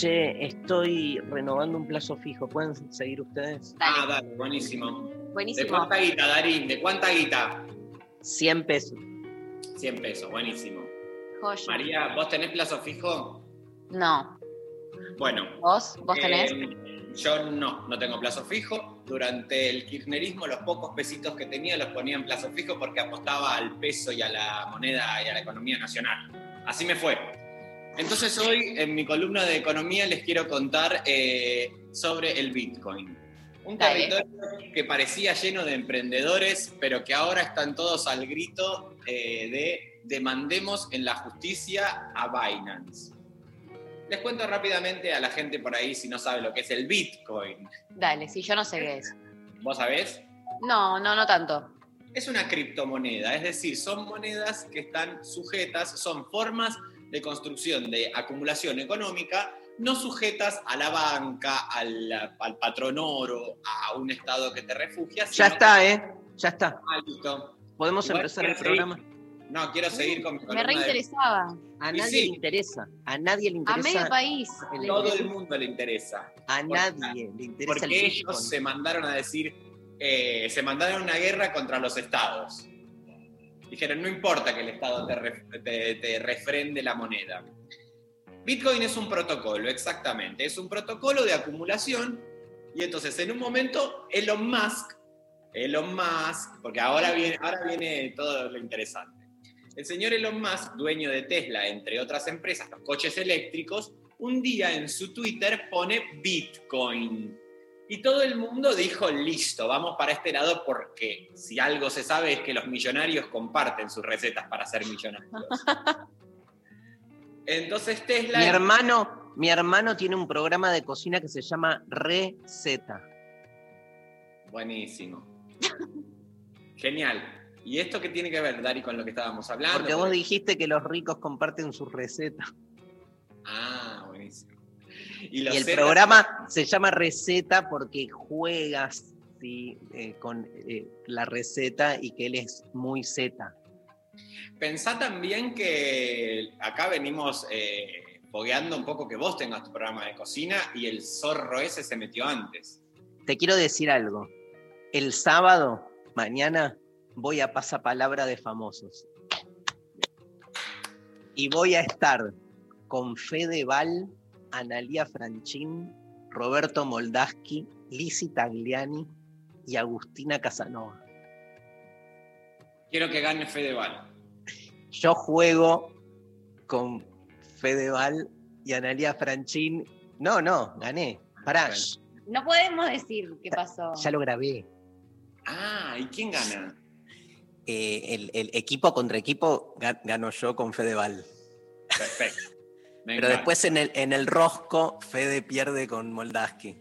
Che, estoy renovando un plazo fijo. ¿Pueden seguir ustedes? Ah, dale, buenísimo. ¿De Buenísimo. cuánta guita, Darín? ¿De cuánta guita? 100 pesos. 100 pesos, buenísimo. Joya. María, ¿vos tenés plazo fijo? No. Bueno. ¿Vos? ¿Vos tenés? eh, yo no, no tengo plazo fijo. Durante el kirchnerismo los pocos pesitos que tenía los ponía en plazo fijo porque apostaba al peso y a la moneda y a la economía nacional. Así me fue. Entonces hoy en mi columna de economía les quiero contar eh, sobre el Bitcoin. Un Dale. territorio que parecía lleno de emprendedores, pero que ahora están todos al grito eh, de demandemos en la justicia a Binance. Les cuento rápidamente a la gente por ahí si no sabe lo que es el Bitcoin. Dale, si yo no sé qué es. ¿Vos sabés? No, no, no tanto. Es una criptomoneda, es decir, son monedas que están sujetas, son formas de construcción de acumulación económica, no sujetas a la banca, al, al patrón oro, a un estado que te refugia. Ya está, ¿eh? Ya está. Ah, listo. ¿Podemos Igual empezar el programa? No, quiero seguir con mi Me de- reinteresaba. A nadie sí. le interesa. A nadie le A interesa. medio país. le- Todo el mundo le interesa. A nadie le interesa el Porque ellos se mandaron a decir, eh, se mandaron una guerra contra los estados. Dijeron, no importa que el estado te, te- te refrende la moneda. Bitcoin es un protocolo, exactamente. Es un protocolo de acumulación. Y entonces, en un momento, Elon Musk, Elon Musk, porque ahora viene, ahora viene todo lo interesante. El señor Elon Musk, dueño de Tesla, entre otras empresas, los coches eléctricos, un día en su Twitter pone Bitcoin. Y todo el mundo dijo, listo, vamos para este lado porque si algo se sabe es que los millonarios comparten sus recetas para ser millonarios. Entonces Tesla... Mi hermano, mi hermano tiene un programa de cocina que se llama Receta. Buenísimo. Genial. ¿Y esto qué tiene que ver, Dari, con lo que estábamos hablando? Porque vos dijiste que los ricos comparten sus recetas. Ah, buenísimo. Y el programa se llama Receta porque juegas sí, eh, con eh, la receta y que él es muy zeta. Pensá también que acá venimos eh, fogueando un poco que vos tengas tu programa de cocina y el zorro ese se metió antes. Te quiero decir algo. El sábado, mañana, voy a pasapalabra de famosos. Y voy a estar con Fede Val, Analia Franchín, Roberto Moldaski, Lisi Tagliani y Agustina Casanova. Quiero que gane Fedeval. Yo juego con Fedeval y Analia Franchín. No, no, gané. Pará, No podemos decir qué pasó. ya lo grabé. Ah, ¿y quién gana? Eh, el, el equipo contra equipo ga- gano yo con Fedeval. Perfecto. Pero después en el, en el rosco, Fede pierde con Moldaski.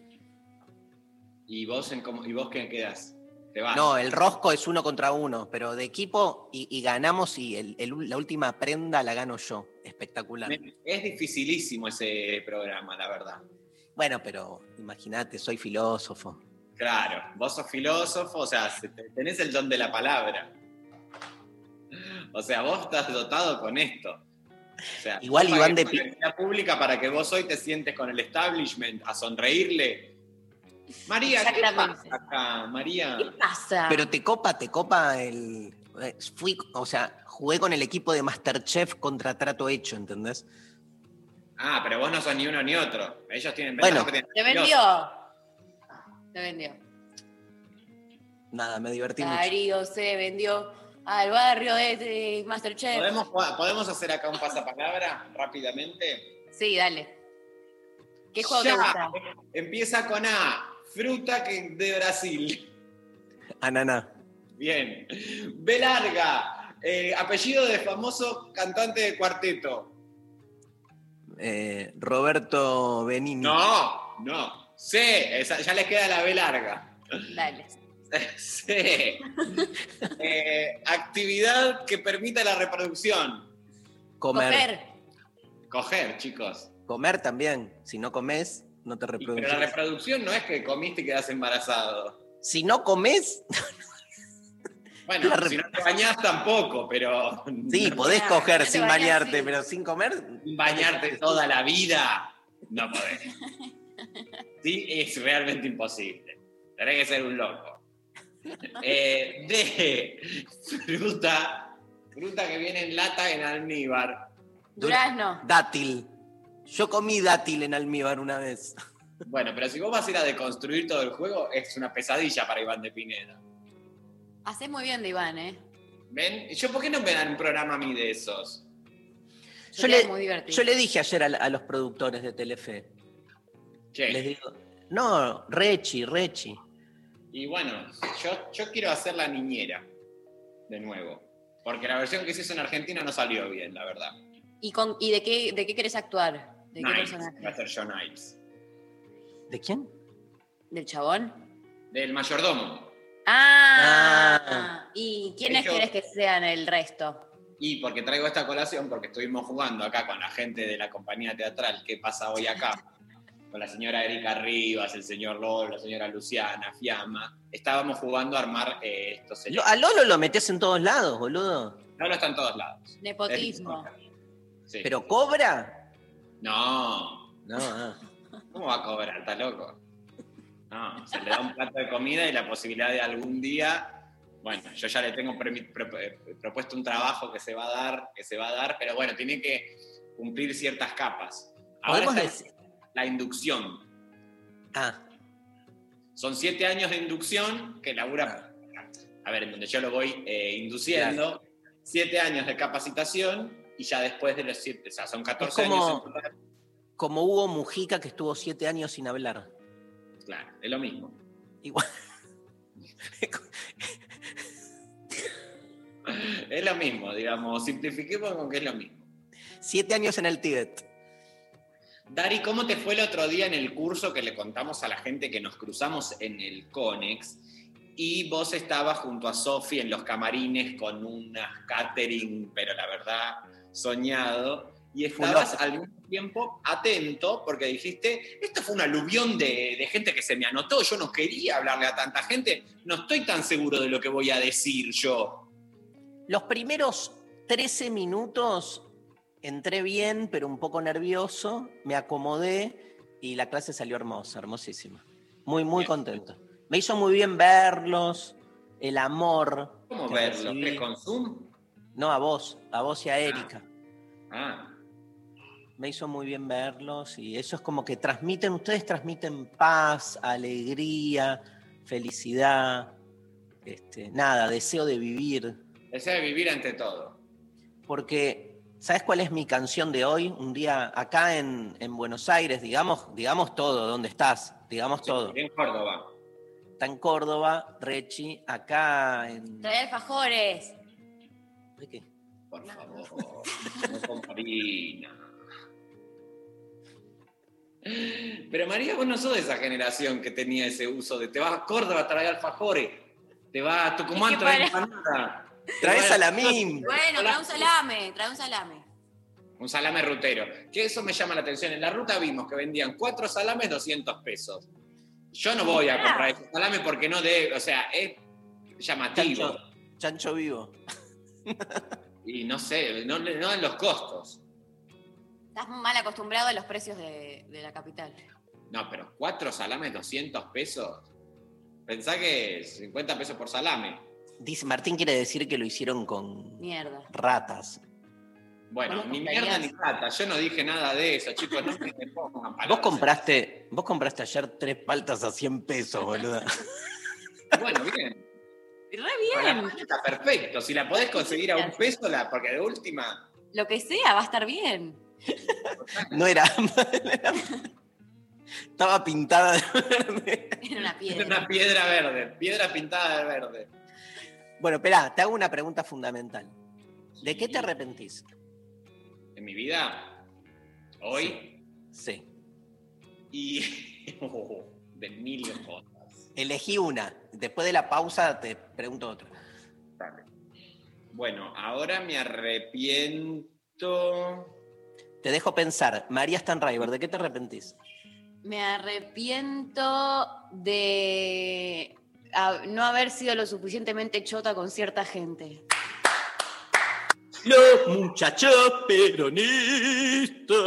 ¿Y vos, en cómo- ¿Y vos qué quedas? ¿Te vas? No, el rosco es uno contra uno, pero de equipo y, y ganamos y el- el- la última prenda la gano yo. Espectacular. Es dificilísimo ese programa, la verdad. Bueno, pero imagínate, soy filósofo. Claro, vos sos filósofo, o sea, se- te- tenés el don de la palabra. O sea, vos estás dotado con esto. O sea, Igual Iván de Pi- universidad pública para que vos hoy te sientes con el establishment a sonreírle. María, ¿qué pasa acá? María. ¿Qué pasa? Pero te copa, te copa el. eh, Fui, o sea, jugué con el equipo de Masterchef contra trato hecho, ¿entendés? Ah, pero vos no sos ni uno ni otro. Ellos tienen Bueno. Te vendió. Te Se vendió. Nada, me divertí mucho. Darío se vendió al barrio de, de Masterchef. ¿Podemos, ¿Podemos hacer acá un pasapalabra rápidamente? Sí, dale. ¿Qué juego Ya. te gusta? Empieza con A. Fruta que de Brasil. Ananá. Bien. B larga. eh, apellido de famoso cantante de cuarteto. Eh, Roberto Benini. No, no. C. esa- ya les queda la B larga. Dale. C. Eh, actividad que permita la reproducción. Comer. Coger. Coger, chicos. Comer también. Si no comes, no te Y- pero reproduces. la reproducción no es que comiste y quedas embarazado. Si no comes, Bueno, si no te bañás tampoco, pero. sí, podés coger sin bañarte, sí. pero sin comer. bañarte toda la vida, no podés. Sí, es realmente imposible. Tenés que ser un loco. Eh, de fruta, fruta que viene en lata en almíbar. Durazno. Dátil. Yo comí dátil en almíbar una vez. Bueno, pero si vos vas a ir a deconstruir todo el juego, es una pesadilla para Iván de Pineda. Haces muy bien de Iván, ¿eh? ¿Ven? ¿Yo por qué no me dan un programa a mí de esos? Yo le, muy divertido. yo le dije ayer a, a los productores de Telefe. ¿Qué? Les digo, no, Rechi, Rechi. Y bueno, yo, yo quiero hacer la niñera de nuevo. Porque la versión que se hizo en Argentina no salió bien, la verdad. ¿Y, con, y de, qué, de qué querés actuar? ¿De qué personaje? va a ser John Knights. ¿De quién? ¿Del chabón? Del mayordomo. Ah, Ah. ¿Y quiénes Ellos- querés que sean el resto? Y porque traigo esta colación, porque estuvimos jugando acá con la gente de la compañía teatral, ¿qué pasa hoy acá? Con la señora Erika Rivas, el señor Lolo, la señora Luciana, Fiamma. Estábamos jugando a armar eh, estos Lo- a Lolo lo metes en todos lados, boludo. Lolo está en todos lados. Nepotismo. Sí. ¿Pero cobra? No, No, ah. ¿cómo va a cobrar? ¿Está loco? No, se le da un plato de comida y la posibilidad de algún día. Bueno, yo ya le tengo eh, propuesto un trabajo que se va a dar, que se va a dar, pero bueno, tiene que cumplir ciertas capas. Ahora Podemos está decir- la inducción. Ah, Son siete años de inducción que labura, a ver, en donde yo lo voy eh, induciendo, siete años de capacitación y ya después de los siete, o sea, son 14 Es como- años en total. como Hugo Mujica que estuvo siete años sin hablar. Claro, es lo mismo. Igual. Es lo mismo, digamos, simplifiquemos con que es lo mismo. siete años en el Tíbet. Dari, ¿cómo te fue el otro día en el curso que le contamos a la gente que nos cruzamos en el Conex? Y vos estabas junto a Sofi en los camarines con unas catering, pero la verdad, soñado. Y estabas al mismo tiempo atento porque dijiste, esto fue un aluvión de, de gente que se me anotó, yo no quería hablarle a tanta gente, no estoy tan seguro de lo que voy a decir yo. Los primeros 13 minutos entré bien, pero un poco nervioso, me acomodé y la clase salió hermosa, hermosísima. Muy, muy contento. Me hizo muy bien verlos, el amor. ¿Cómo que verlo? recibí. ¿Qué con Zoom? No, a vos, a vos y a Erika. Ah, Me hizo muy bien verlos y eso es como que transmiten, ustedes transmiten paz, alegría, felicidad, este, nada, deseo de vivir. deseo de vivir ante todo. Porque, ¿sabes cuál es mi canción de hoy? Un día acá en, en Buenos Aires, digamos, digamos todo, ¿dónde estás? Digamos todo. En Córdoba. Está en Córdoba, Rechi, acá en... Trae alfajores. ¿De qué? Por favor, no con Marina. Pero María, vos no sos de esa generación que tenía ese uso de te vas a Córdoba a traer alfajores, te vas a Tucumán a traer empanada. Trae salamín. Bueno, trae un salame, trae un salame. Un salame rutero. Que eso me llama la atención. En la ruta vimos que vendían cuatro salames 200 pesos. Yo no voy a Ah. comprar ese salame porque no de, o sea, es llamativo. Chancho, chancho vivo. Y no sé, no, no en los costos. Estás mal acostumbrado a los precios de, de la capital. No, pero cuatro salames 200 pesos. Pensá que 50 pesos por salame. Dice, Martín quiere decir que lo hicieron con Mierda. ratas. Bueno, ¿Vos lo ni mierda ni plata. Yo no dije nada de eso, chicos. No me pongan palabras. Vos compraste, vos compraste ayer tres paltas a 100 pesos, boluda. Bueno, bien. Re bien. Está perfecto. Si la podés conseguir a un peso, la, porque de última. Lo que sea, va a estar bien. No era. Estaba pintada de verde. Era una piedra. una piedra verde. Piedra pintada de verde. Bueno, espera, te hago una pregunta fundamental. ¿De qué te arrepentís? En mi vida, hoy, Sí. y. de mil cosas. Elegí una. Después de la pausa te pregunto otra. Dale. Bueno, ahora me arrepiento. Te dejo pensar. María Stanriver, ¿de qué te arrepentís? Me arrepiento de a- no haber sido lo suficientemente chota con cierta gente. Los muchachos peronistas.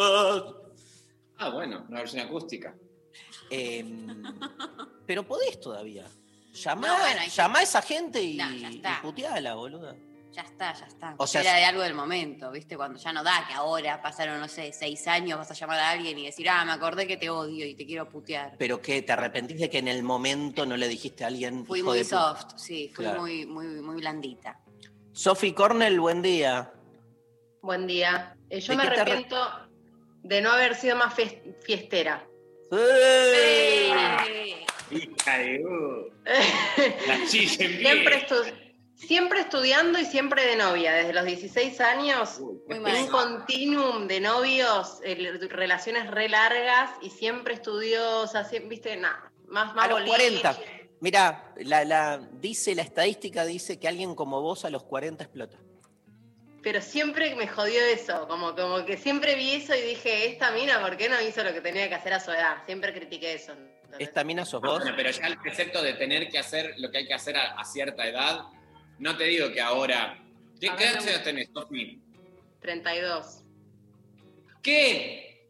Ah, bueno, una versión acústica. Em, pero podés todavía. Llamá, No, bueno, hay que- llamá a esa gente y, No, ya está. y puteala, boluda. Ya está, ya está. O sea, Era de algo del momento, ¿viste? Cuando ya no da que ahora pasaron, no sé, seis años, vas a llamar a alguien y decir, ah, me acordé que te odio y te quiero putear. Pero que te arrepentís de que en el momento no le dijiste a alguien. Fui muy soft, sí, fui Claro. muy, muy, muy blandita. Sophie Cornell, buen día. Buen día. Eh, yo ¿De me arre- arrepiento de no haber sido más fies- fiestera. Hija de. uh, la siempre, estu- siempre estudiando y siempre de novia. Desde los 16 años, Muy mal. un continuum de novios, eh, relaciones re largas y siempre estudiosa, siempre, viste, nada. Más, más A los boliche. 40. Mira, la, la- dice, la estadística dice que alguien como vos a los 40 explota. Pero siempre me jodió eso, como, como que siempre vi eso y dije, esta mina, ¿por qué no hizo lo que tenía que hacer a su edad? Siempre critiqué eso. ¿Esta mina sos Ah, vos? bueno, pero ya el precepto de tener que hacer lo que hay que hacer a, a cierta edad, no te digo que ahora. ¿Qué, qué años tenés, Sofi? 32. ¿Qué?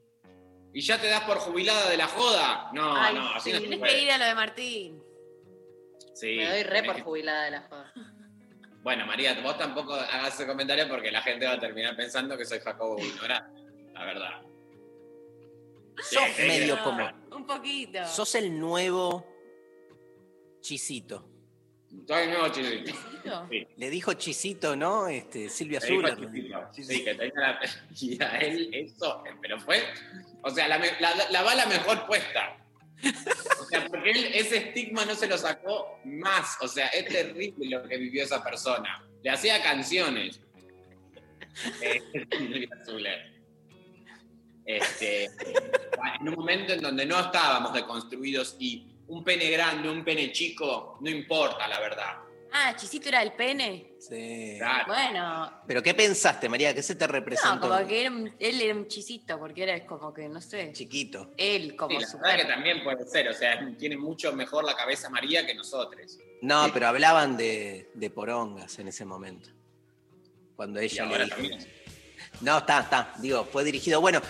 ¿Y ya te das por jubilada de la joda? No, Ay, no, así sí. no se Tienes que ir a lo de Martín. Sí, me doy re por que- jubilada de la joda. Bueno, María, vos tampoco hagas ese comentario porque la gente va a terminar pensando que soy Jacobo ignorante, la verdad. Sos Sí, medio No, como. Un poquito. Sos el nuevo chisito. Le dijo chisito, ¿no? Este, Silvia Zuller. Sí, que tenía la... Y a él eso, pero fue... O sea, la, la, la bala mejor puesta. O sea, porque él ese estigma no se lo sacó más. O sea, es terrible lo que vivió esa persona. Le hacía canciones. Eh, Silvia Zuller. Este, en un momento en donde no estábamos deconstruidos y un pene grande, un pene chico, no importa, la verdad. Ah, Chisito era el pene. Sí. Claro. Bueno, ¿Pero qué pensaste, María? ¿Qué se te no, representó? como que era un- él era un chisito, porque era como que, no sé, Chiquito. él como Sí, la super- verdad que también puede ser, o sea, tiene mucho mejor la cabeza María que nosotros. No, pero hablaban de, de porongas en ese momento. Cuando Y ella le ahora dijo. también. No, está, está. Digo, fue dirigido. Bueno,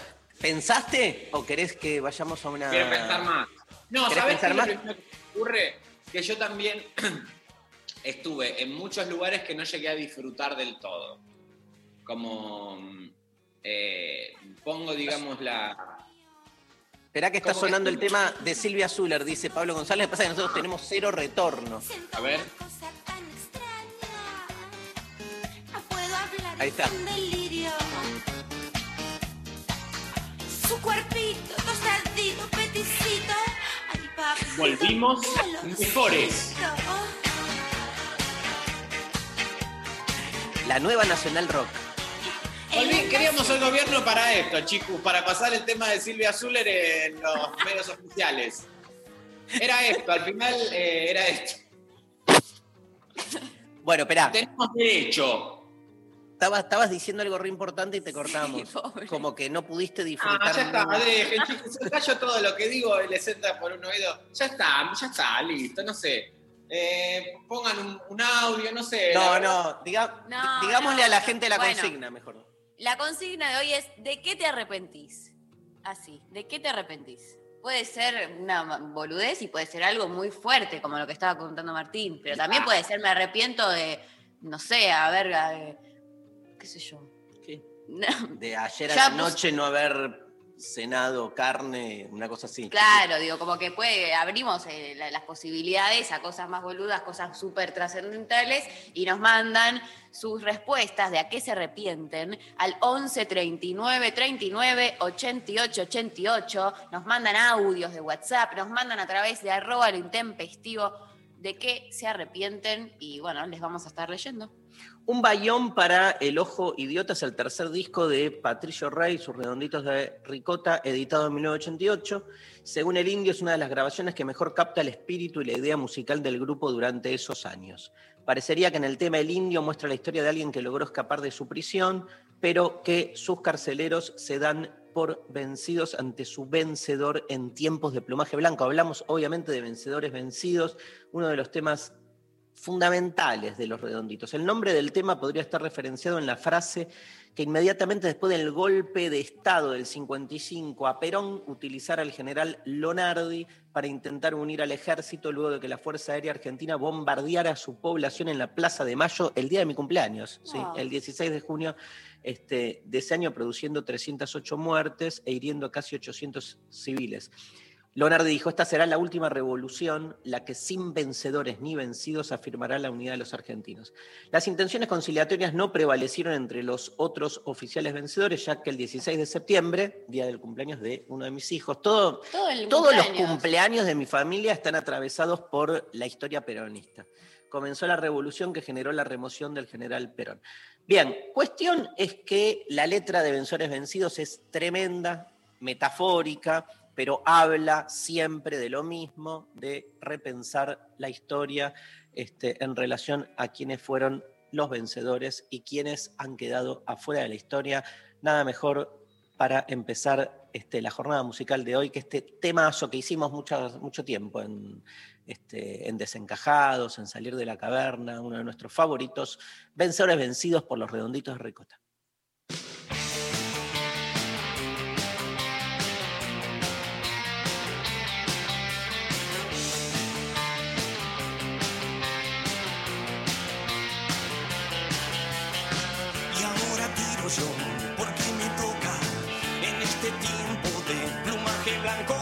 ¿pensaste o querés que vayamos a una. Quiero pensar más. No, ¿Querés ¿sabes qué lo que ocurre? Que yo también estuve en muchos lugares que no llegué a disfrutar del todo. Como eh, pongo, digamos, la. Esperá que está que sonando el tema de Silvia Zuller, dice Pablo González. Pasa que nosotros tenemos cero retorno. A ver. Cosa tan extraña. No puedo hablar. Ahí está. es un delirio. Su cuerpito Volvimos mejores. La nueva Nacional Rock. Volví- queríamos el gobierno para esto, chicos, para pasar el tema de Silvia Zuller en los medios oficiales. Era esto, al final eh, era esto. Bueno, esperá. Tenemos derecho. Estabas, estabas diciendo algo re importante y te cortamos. Como que no pudiste disfrutar. Ah, ya está, dejen, chicos, se callo todo lo que digo y les entra por un oído. Ya está, ya está, listo, no sé. Eh, pongan un, un audio, no sé. No, no, diga- No, digámosle a la gente la bueno. consigna mejor. La consigna de hoy es, ¿de qué te arrepentís? Así, ¿de qué te arrepentís? Puede ser una boludez y puede ser algo muy fuerte, como lo que estaba contando Martín, pero también puede ser, me arrepiento de, no sé, a ver, eh, qué sé yo. ¿Qué? No, De ayer a Ya la pus- noche no haber cenado carne, una cosa así. Claro, digo, como que puede, abrimos eh, la- las posibilidades a cosas más boludas, cosas súper trascendentales, y nos mandan sus respuestas de a qué se arrepienten al 11 39 39 88 88. Nos mandan audios de WhatsApp, nos mandan a través de arroba lo intempestivo de qué se arrepienten, y bueno, les vamos a estar leyendo. Un bayón para El Ojo Idiota es el tercer disco de Patricio Rey, sus redonditos de ricota, editado en 1988. Según el indio, es una de las grabaciones que mejor capta el espíritu y la idea musical del grupo durante esos años. Parecería que en el tema El Indio muestra la historia de alguien que logró escapar de su prisión, pero que sus carceleros se dan por vencidos ante su vencedor en tiempos de plumaje blanco. Hablamos obviamente de vencedores vencidos, uno de los temas fundamentales de los redonditos. El nombre del tema podría estar referenciado en la frase que inmediatamente después del golpe de Estado del 55 a Perón utilizara al general Lonardi para intentar unir al ejército luego de que la Fuerza Aérea Argentina bombardeara su población en la Plaza de Mayo el día de mi cumpleaños, ¿sí? El 16 de junio este, de ese año, produciendo 308 muertes e hiriendo a casi 800 civiles. Leonardo dijo, esta será la última revolución, la que sin vencedores ni vencidos afirmará la unidad de los argentinos. Las intenciones conciliatorias no prevalecieron entre los otros oficiales vencedores, ya que el 16 de septiembre, día del cumpleaños de uno de mis hijos, todo, Todo el todos los cumpleaños. cumpleaños de mi familia están atravesados por la historia peronista. Comenzó la revolución que generó la remoción del general Perón. Bien, cuestión es que la letra de Vencedores Vencidos es tremenda, metafórica, pero habla siempre de lo mismo, de repensar la historia este, en relación a quienes fueron los vencedores y quienes han quedado afuera de la historia. Nada mejor para empezar este, la jornada musical de hoy que este temazo que hicimos mucho, tiempo en, este, en Desencajados, en Salir de la Caverna, uno de nuestros favoritos, Vencedores Vencidos por los Redonditos de Ricota. De plumaje blanco.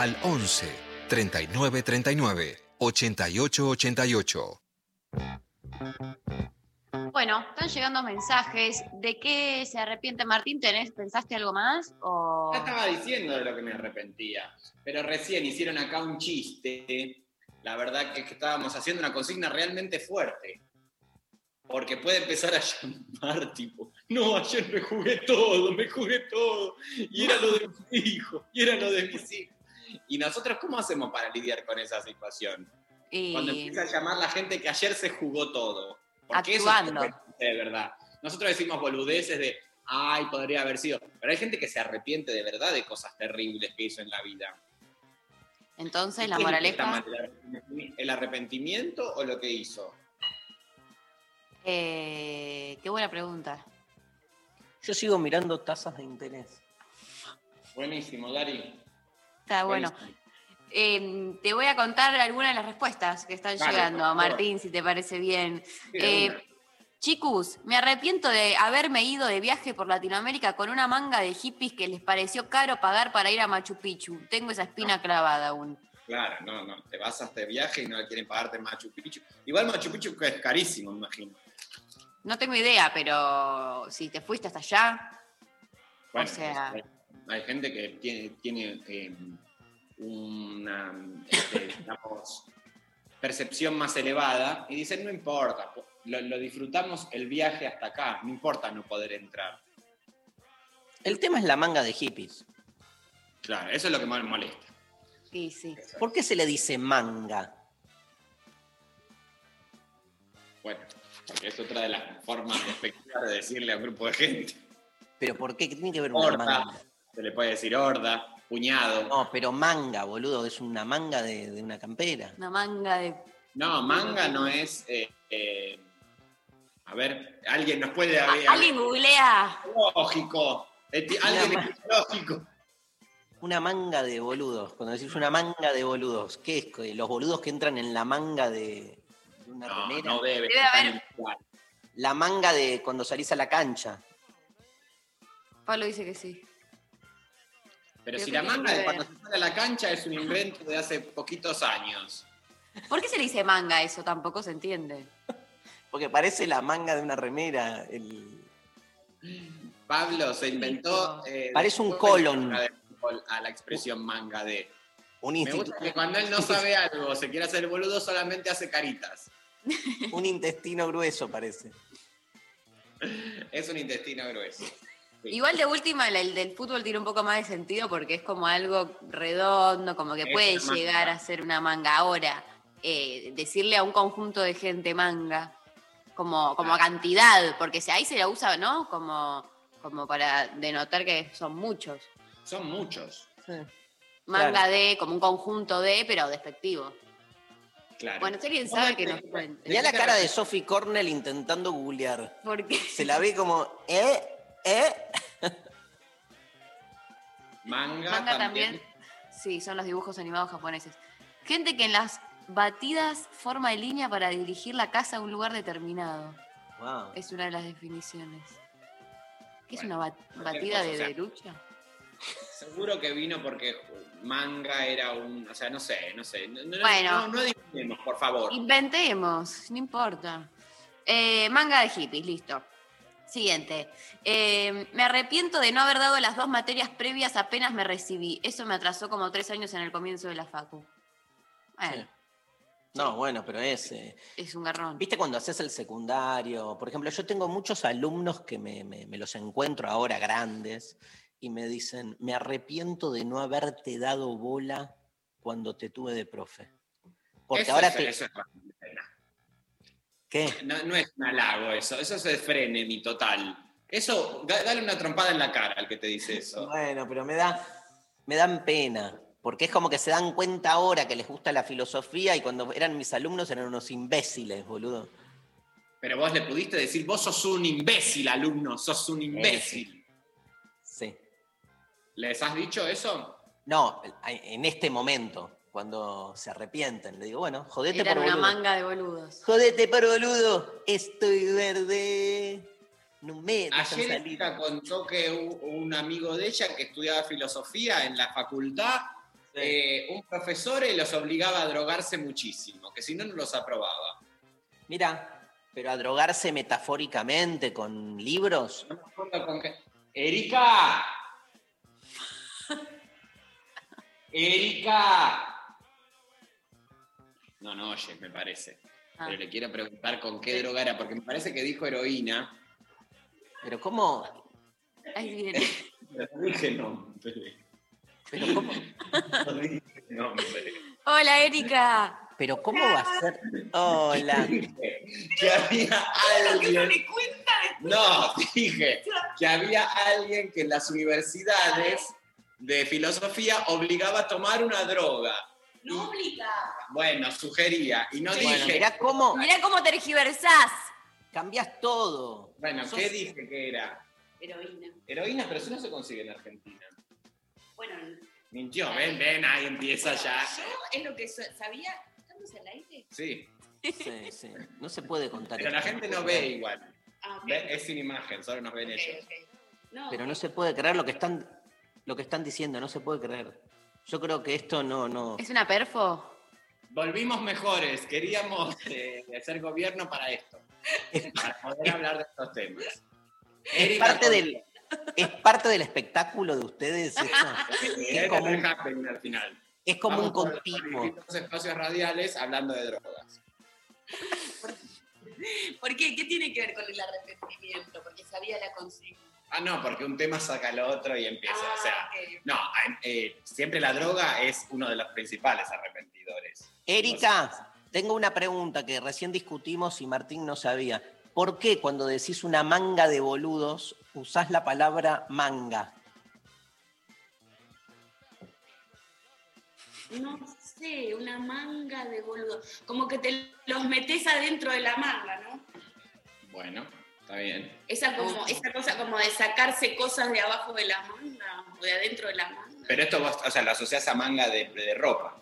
Al 11 39 39 88 88. Bueno, están llegando mensajes. ¿De qué se arrepiente Martín? ¿Tenés, ¿Pensaste algo más? O... Ya estaba diciendo de lo que me arrepentía, pero recién hicieron acá un chiste. La verdad que, es que estábamos haciendo una consigna realmente fuerte. Porque puede empezar a llamar tipo, no, ayer me jugué todo, me jugué todo. Y era lo de mis hijos, y era lo de mis hijos. Y nosotros, ¿cómo hacemos para lidiar con esa situación? Y- Cuando empieza a llamar la gente que ayer se jugó todo. Porque Actuando. eso es de verdad. Nosotros decimos boludeces de, ay, podría haber sido. Pero hay gente que se arrepiente de verdad de cosas terribles que hizo en la vida. Entonces, la ¿Qué es lo que está moraleja. mal, ¿El arrepentimi- ¿El arrepentimiento o lo que hizo? Eh, qué buena pregunta. Yo sigo mirando tasas de interés. Buenísimo, Dari. Está bueno. Eh, te voy a contar algunas de las respuestas que están Dale, llegando. Martín, si te parece bien. Eh, chicos, me arrepiento de haberme ido de viaje por Latinoamérica con una manga de hippies que les pareció caro pagar para ir a Machu Picchu. Tengo esa espina clavada aún. Claro, no, no. Te vas a este viaje y no quieren pagarte Machu Picchu. Igual Machu Picchu es carísimo, me imagino. No tengo idea, pero si te fuiste hasta allá, Bueno, sea- hay gente que tiene, tiene eh, una este, digamos, percepción más elevada y dicen, no importa, lo, lo disfrutamos el viaje hasta acá, no importa no poder entrar. El tema es la manga de hippies. Claro, eso es lo que más me molesta. sí, sí. ¿Por qué se le dice manga? Bueno, porque es otra de las formas despectivas de decirle a un grupo de gente. ¿Pero por qué? ¿Qué tiene que ver una Horda, manga? Se le puede decir horda, puñado. No, pero manga, boludo, es una manga de, de una campera. Una manga de. No, manga no es... eh, eh, a ver, alguien nos puede... Ah, Alguien googlea. Lógico. Eti- Alguien ma- lógico. Una manga de boludos. Cuando decís una manga de boludos, ¿qué es? ¿Que ¿Los boludos que entran en la manga de, de una No, remera? no debe. Debe haber- igual. La manga de cuando salís a la cancha. Pablo dice que sí. Pero Creo si la manga de cuando se sale a la cancha es un invento de hace poquitos años. ¿Por qué se le dice manga eso? Tampoco se entiende. Porque parece la manga de una remera. el- Pablo se inventó. eh, Parece un colon. A la expresión manga de. un, Me gusta que cuando él no sabe algo, se quiere hacer boludo, solamente hace caritas. un intestino grueso, parece. Es un intestino grueso. Sí. Igual de última, el, el del fútbol tiene un poco más de sentido porque es como algo redondo, como que Es puede manga. llegar a ser una manga. Ahora, eh, decirle a un conjunto de gente manga, como, como cantidad, porque si ahí se la usa, ¿no? Como, como para denotar que son muchos. Son muchos. Manga Claro. de, como un conjunto de, pero despectivo. Claro. Bueno, si alguien ¿Cómo sabe que nos cuente. Mirá la cara de Sophie Cornell intentando googlear. Porque Se la ve como, ¿eh? ¿Eh? Manga, manga también. también. Sí, son los dibujos animados japoneses. Gente que en las batidas forma de línea para dirigir la casa a un lugar determinado. Wow. Es una de las definiciones. ¿Qué es una bat- batida cosa, de, o sea, de lucha? Seguro que vino porque manga era un. O sea, no sé, no sé. No, no, Bueno. no, no adivinemos, por favor. Inventemos, no importa. Eh, manga de hippies, listo. Siguiente. Eh, me arrepiento de no haber dado las dos materias previas apenas me recibí. Eso me atrasó como tres años en el comienzo de la facu. Bueno, No, bueno, pero es... eh, es un garrón. ¿Viste cuando haces el secundario? Por ejemplo, yo tengo muchos alumnos que me, me- me los encuentro ahora grandes y me dicen, me arrepiento de no haberte dado bola cuando te tuve de profe. Porque Eso ahora es- te... eso es- ¿Qué? no, no es un halago eso, eso es frene mi total. Eso, da- dale una trompada en la cara al que te dice eso. Bueno, pero me da, me dan pena. Porque es como que se dan cuenta ahora que les gusta la filosofía y cuando eran mis alumnos eran unos imbéciles, boludo. Pero vos le pudiste decir, vos sos un imbécil, alumno, sos un imbécil. Sí. ¿Les has dicho eso? No, en este momento, cuando se arrepienten, le digo, bueno, jodete Eran por una boludo. manga de boludos. Jodete por boludo, estoy verde. Numedes han Ayer contó que un amigo de ella que estudiaba filosofía en la facultad, Sí. eh, un profesor eh, los obligaba a drogarse muchísimo, que si no, no los aprobaba. Mira, pero a drogarse metafóricamente con libros. No me acuerdo con qué. ¡Erika! ¡Erika! No, no oye, me parece. Ah. Pero le quiero preguntar con qué droga era, porque me parece que dijo heroína. Pero cómo, Ahí viene. Pero no dije nombre. pero cómo, No dije nombre. Hola, Erika. pero cómo va a ser. Hola. que había alguien. No, dije que había alguien que en las universidades de filosofía obligaba a tomar una droga. No. Bueno, sugería. Y no Bueno, dije. mirá cómo Mirá cómo tergiversás. cambias todo. Bueno, Sos- ¿qué dije que era? Heroína. Heroína, pero eso no se consigue en Argentina. Bueno, Mintió, ven, ven, ahí empieza ya. yo es lo que so- sabía. ¿Estamos al aire? Sí, Sí, sí. No se puede contar pero la gente no ve igual. Ah. Ve- Es sin imagen, solo nos ven ellos. No, Pero no se puede creer lo que están, lo que están diciendo, no se puede creer. Yo creo que esto no, no. ¿Es una perfo? Volvimos mejores, queríamos eh, hacer gobierno para esto, para poder hablar de estos temas. Es parte con- del, es parte del espectáculo de ustedes. es como un- happening al final. Es como un Vamos distintos espacios radiales hablando de drogas. ¿Por qué? ¿Qué tiene que ver con el arrepentimiento? Porque sabía la consigna. Ah, no, porque un tema saca al otro y empieza. Ah, o sea, ok. no, eh, siempre la droga es uno de los principales arrepentidores. Erika, tengo una pregunta que recién discutimos y Martín no sabía. ¿Por qué cuando decís una manga de boludos usás la palabra manga? No sé, una manga de boludo. Como que te los metes adentro de la manga, ¿no? Bueno, está bien. Esa, como, esa cosa como de sacarse cosas de abajo de la manga o de adentro de la manga. Pero esto vos, o sea, lo asociás a manga de, de ropa.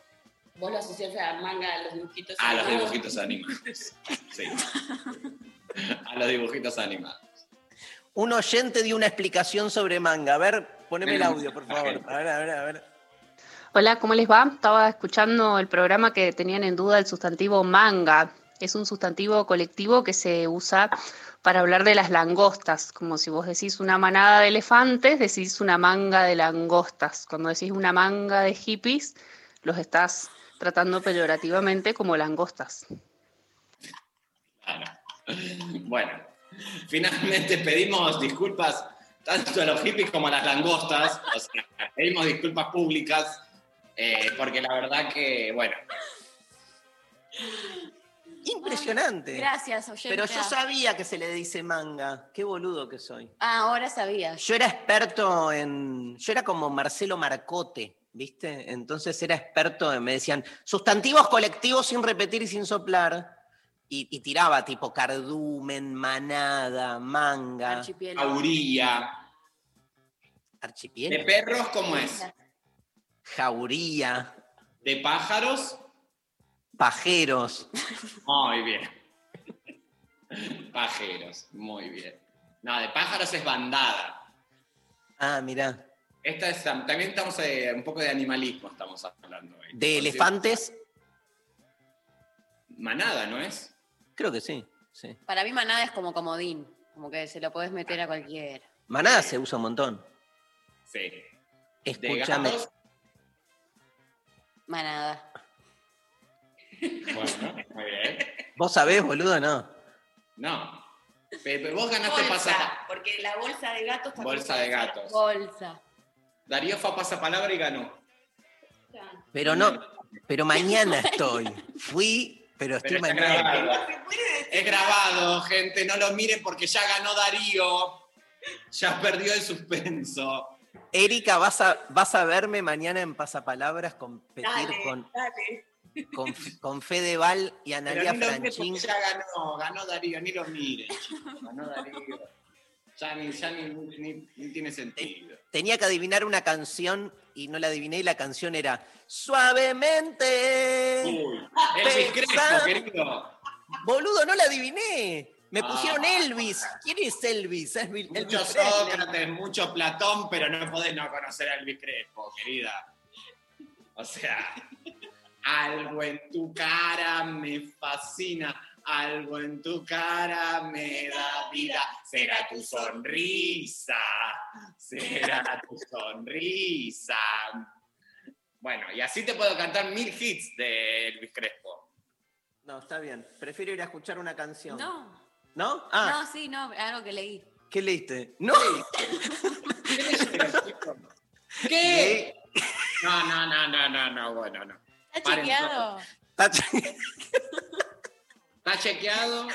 Vos lo asociás a manga a los dibujitos. A los animados. dibujitos animados. Sí. A los dibujitos animados. Un oyente dio una explicación sobre manga. A ver, poneme el audio, por favor. A ver, a ver, a ver. Hola, ¿cómo les va? Estaba escuchando el programa que tenían en duda el sustantivo manga. Es un sustantivo colectivo que se usa para hablar de las langostas. Como si vos decís una manada de elefantes, decís una manga de langostas. Cuando decís una manga de hippies, los estás tratando peyorativamente como langostas. Bueno, finalmente pedimos disculpas tanto a los hippies como a las langostas. O sea, pedimos disculpas públicas eh, porque la verdad que, bueno, Impresionante. Gracias, oyente. Pero yo sabía que se le dice manga. Qué boludo que soy. Ah, ahora sabías. Yo era experto en. Yo era como Marcelo Marcote, ¿viste? Entonces era experto en. Me decían sustantivos colectivos sin repetir y sin soplar. Y, y tiraba tipo cardumen, manada, manga, Archipiélago. jauría. ¿De archipiélago, perros cómo es? jauría, ¿De pájaros? Pajeros. Muy bien. Pajeros, muy bien. No, de pájaros es bandada. Ah, mirá. Esta es, también estamos eh, un poco de animalismo, estamos hablando hoy. De elefantes, Manada, ¿no es? creo que sí. sí. Para mí manada es como comodín. Como que se lo podés meter a cualquiera. Manada se usa un montón. Sí. ¿De Escúchame. Manada. Bueno, muy bien. ¿Vos sabés, boludo? No. No. Pe- Pero vos ganaste Bolsa, pasapalabra. porque la bolsa de gatos también Bolsa de gatos. Bolsa. Darío fue a pasapalabra y ganó. Pero no. Pero mañana estoy. Fui, pero estoy Pero mañana. grabado. Es grabado, gente. No lo miren porque ya ganó Darío. Ya perdió el suspenso. Erika, vas a, vas a verme mañana en Pasapalabras competir Dale, con, dale. Con, con Fedeval y Analia Franchín. ya ganó. Ganó Darío. Ni lo miren, chicos. Ganó Darío. Ya ni, ya ni, ni- ni tiene sentido. Tenía que adivinar una canción y no la adiviné y la canción era Suavemente. Uy, el discreto, Pensá- querido. Boludo, no la adiviné. Me pusieron Ah. Elvis. ¿Quién es Elvis? Elvis, Elvis Mucho Presley. Sócrates, mucho Platón, pero no podés no conocer a Elvis Crespo, querida. O sea, algo en tu cara me fascina, algo en tu cara me da vida. Será tu sonrisa, será tu sonrisa. Bueno, y así te puedo cantar mil hits de Elvis Crespo. No, está bien. Prefiero ir a escuchar una canción. No, ¿No? Ah, no, sí, no, algo que leí. ¿qué leíste? No. ¿Qué? No, no, no, no, no, no, bueno, no. ¿Está chequeado? Está ch- Está chequeado.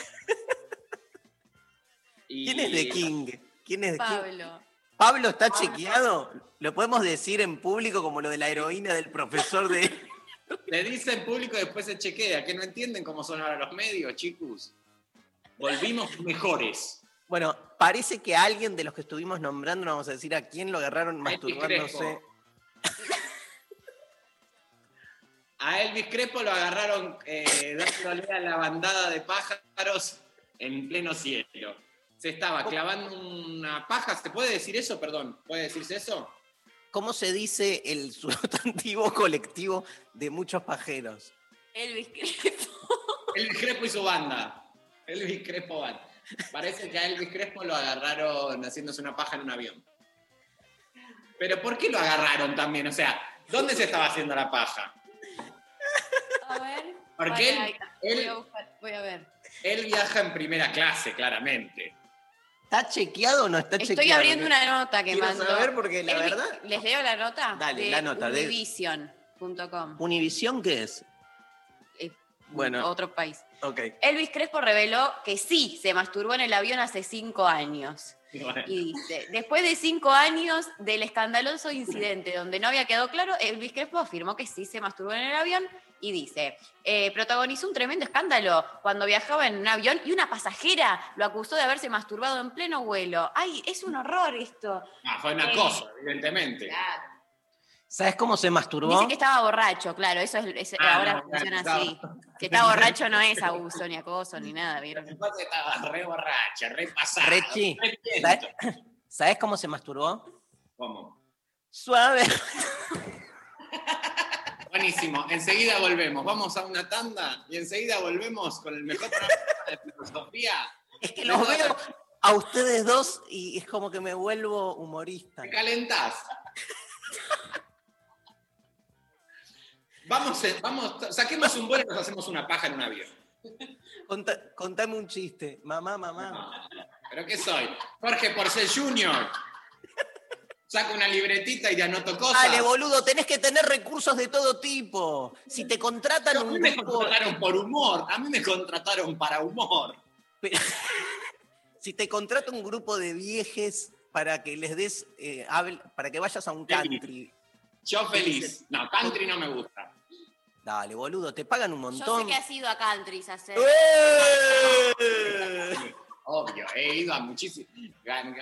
Y- ¿Quién es de King? ¿Quién es de King? Pablo. ¿Pablo está chequeado? ¿Lo podemos decir en público como lo de la heroína del profesor de... Le dice en público y después se chequea. ¿Que no entienden cómo son ahora los medios, chicos? Volvimos mejores. Bueno, parece que a alguien de los que estuvimos nombrando, no vamos a decir a quién lo agarraron Elvis masturbándose. A Elvis Crespo lo agarraron eh, dándole a la bandada de pájaros en pleno cielo. Se estaba clavando una paja. ¿Se puede decir eso? Perdón, ¿puede decirse eso? ¿Cómo se dice el sustantivo colectivo de muchos pajeros? Elvis Crespo. Elvis Crespo y su banda. Elvis Crespo Band. Parece que a Elvis Crespo lo agarraron haciéndose una paja en un avión. Pero ¿por qué lo agarraron también? O sea, ¿dónde se estaba haciendo la paja? A ver. Porque Vale, él- ahí- él- voy, a buscar, voy a ver. Él viaja en primera clase, claramente. ¿Está chequeado o no está Estoy chequeado? abriendo una nota que Quiero saber porque la verdad- ¿Les leo la nota? Dale, de la nota, de- Univision.com. ¿Univisión qué es? Eh, Bueno. Otro país. Ok. Elvis Crespo reveló que sí se masturbó en el avión hace cinco años. Bueno, Y dice, después de cinco años del escandaloso incidente donde no había quedado claro, Elvis Crespo afirmó que sí se masturbó en el avión y dice, eh, protagonizó un tremendo escándalo cuando viajaba en un avión y una pasajera lo acusó de haberse masturbado en pleno vuelo. Ay, es un horror esto. ah, fue una Eh, cosa, evidentemente. Claro. ¿Sabes cómo se masturbó? Dice que estaba borracho, claro, eso es, es- Ah, ahora no, funciona así. Si está borracho no es abuso ni acoso ni nada, ¿vieron? Que que estaba re borracha, re pasada. Rechi, re ¿sabes, sabes cómo se masturbó? ¿Cómo? Suave. Buenísimo, enseguida volvemos. Vamos a una tanda y enseguida volvemos con el mejor programa de filosofía. Es que los veo a ustedes dos y es como que me vuelvo humorista. Te calentás. Vamos, eh, vamos, saquemos un vuelo y nos hacemos una paja en un avión. Conta- contame un chiste. Mamá, mamá. ¿Pero qué soy? Jorge Porcel Jr. Saco una libretita y te anoto cosas. Dale, boludo, tenés que tener recursos de todo tipo. Si te contratan a mí un me grupo, contrataron por humor, a mí me contrataron para humor. pero- si te contrata un grupo de viejes para que les des, eh, para que vayas a un country, Yo feliz. No, country no me gusta. Dale, boludo, te pagan un Yo sé montón. que has ido a countries a hacer. ¡Eh! Obvio, he ido a muchísimos.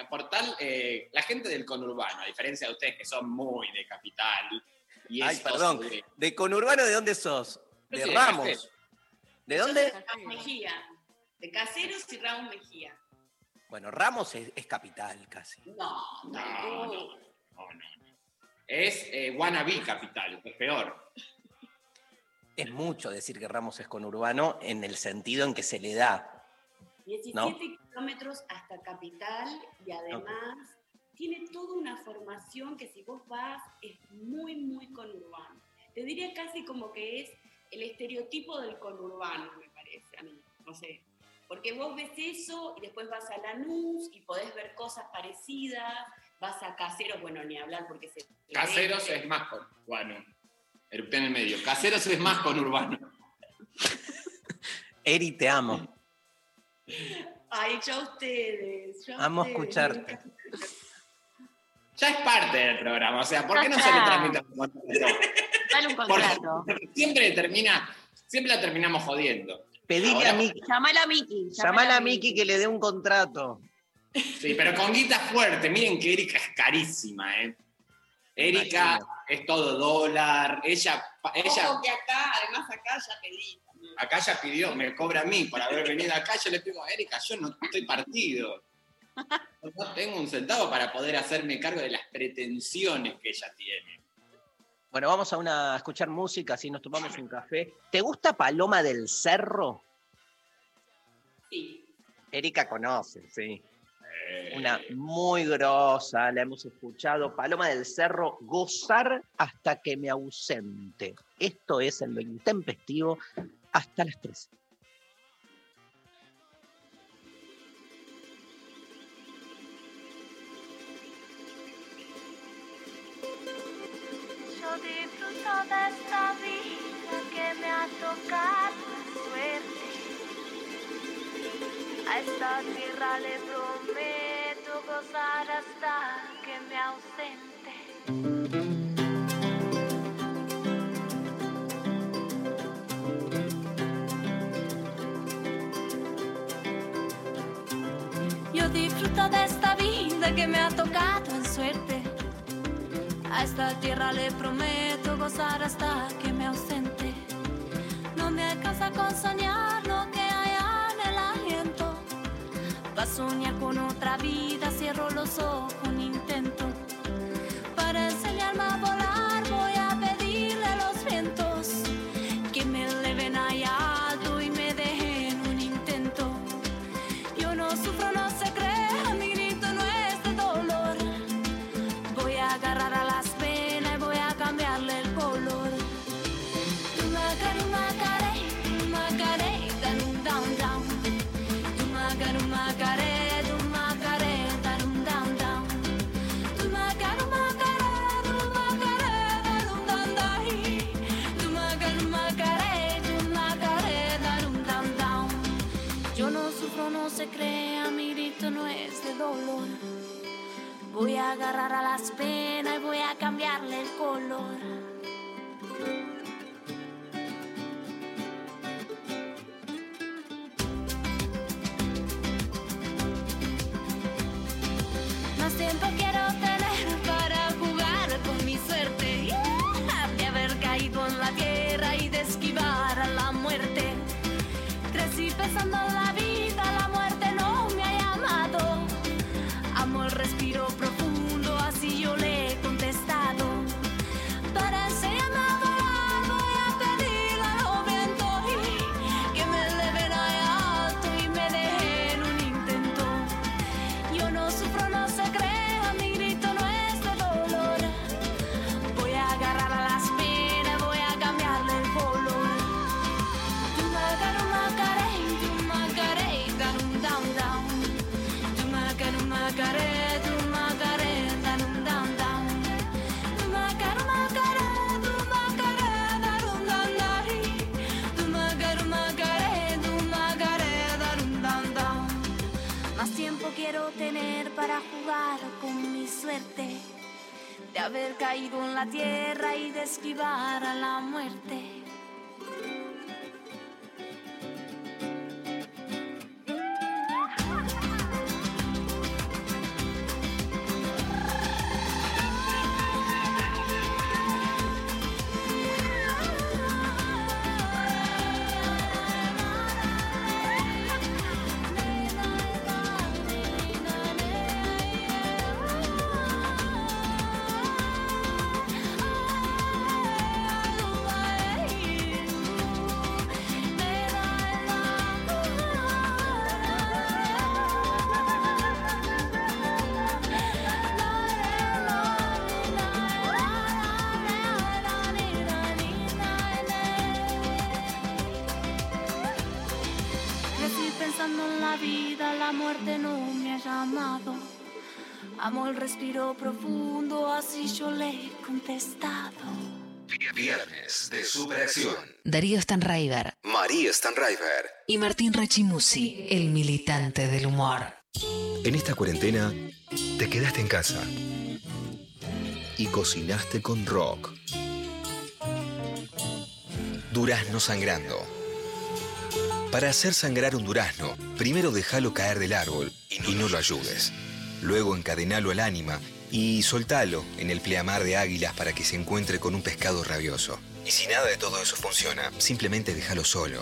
Por tal, eh, la gente del conurbano, a diferencia de ustedes que son muy de capital. Y Ay, perdón. de- ¿De conurbano de dónde sos? De Ramos. ¿De dónde? Ramos Mejía. De Caseros y Ramos Mejía. Bueno, Ramos es, es capital casi. No, No, no, no, no, no. Es eh, wannabe capital, es peor. Es mucho decir que Ramos es conurbano en el sentido en que se le da. 17 No. kilómetros hasta Capital y además tiene toda una formación que si vos vas es muy, muy conurbano. Te diría casi como que es el estereotipo del conurbano, me parece a mí. No sé. Porque vos ves eso y después vas a Lanús y podés ver cosas parecidas, vas a Caseros, bueno, ni hablar porque se... Caseros es más conurbano. Erupté en el medio. Caseros es más conurbano. Eri, te amo. Ay, yo a ustedes. yo a Amo ustedes. escucharte. Ya es parte del programa, o sea, ¿por qué no se le un contrato? Dale un Porque contrato. siempre termina, siempre la terminamos jodiendo. Pedile Ahora- a Miki. Llamala a Miki. Llamala a Miki que le dé un contrato. Sí, pero con guita fuerte. Miren que Erika es carísima, ¿eh? Erika Imagino. Es todo dólar. Ella Ella, Ojo que acá, además acá ya pedí. acá ya pidió, me cobra a mí por haber venido acá. Yo le digo, Erika, yo no estoy partido. No tengo un centavo para poder hacerme cargo de las pretensiones que ella tiene. Bueno, vamos a, una, a escuchar música, así nos tomamos un café. ¿Te gusta Paloma del Cerro? Sí. Erika conoce, sí. Una muy grosa, la hemos escuchado. Paloma del Cerro, gozar hasta que me ausente. Esto es en lo intempestivo hasta las 3. Yo disfruto de esta vida que me ha tocado A esta tierra le prometo gozar hasta que me ausente. Yo disfruto de esta vida que me ha tocado en suerte. A esta tierra le prometo gozar hasta que me ausente. No me alcanza con soñar lo soñar con otra vida, cierro los ojos, un intento. Para enseñarme a volar, Voy a agarrar a las penas y voy a cambiarle el color. Más tiempo quiero tener para jugar con mi suerte. De haber caído en la tierra y de esquivar a la muerte. Crecí pensando en la quiero tener para jugar con mi suerte. De haber caído en la tierra y de esquivar a la muerte. Darío Stanraiver María Stanraiver. y Martín Rachimusi, el militante del humor. En esta cuarentena te quedaste en casa y cocinaste con rock. Durazno sangrando. Para hacer sangrar un durazno, primero déjalo caer del árbol y no lo ayudes. Luego encadenalo al ánima y soltalo en el pleamar de águilas para que se encuentre con un pescado rabioso. Y si nada de todo eso funciona, simplemente déjalo solo,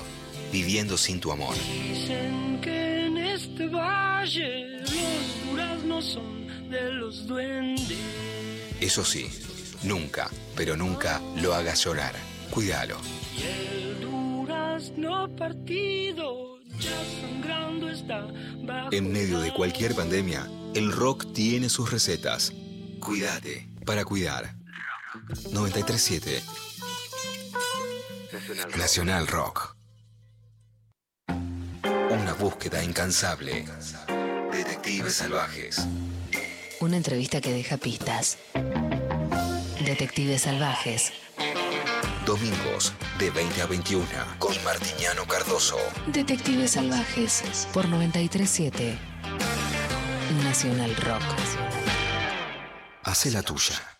viviendo sin tu amor. Dicen que en este valle los duraznos son de los duendes. Eso sí, nunca, pero nunca lo hagas llorar. Cuídalo. Y el durazno partido ya sangrando está En medio de cualquier pandemia, el rock tiene sus recetas. Cuídate para cuidar. 937 Nacional Rock. Una búsqueda incansable. Detectives salvajes. Una entrevista que deja pistas. Detectives salvajes. Domingos de 20 a 21 con Martiniano Cardoso. Detectives salvajes por 937 Nacional Rock. Hace la tuya.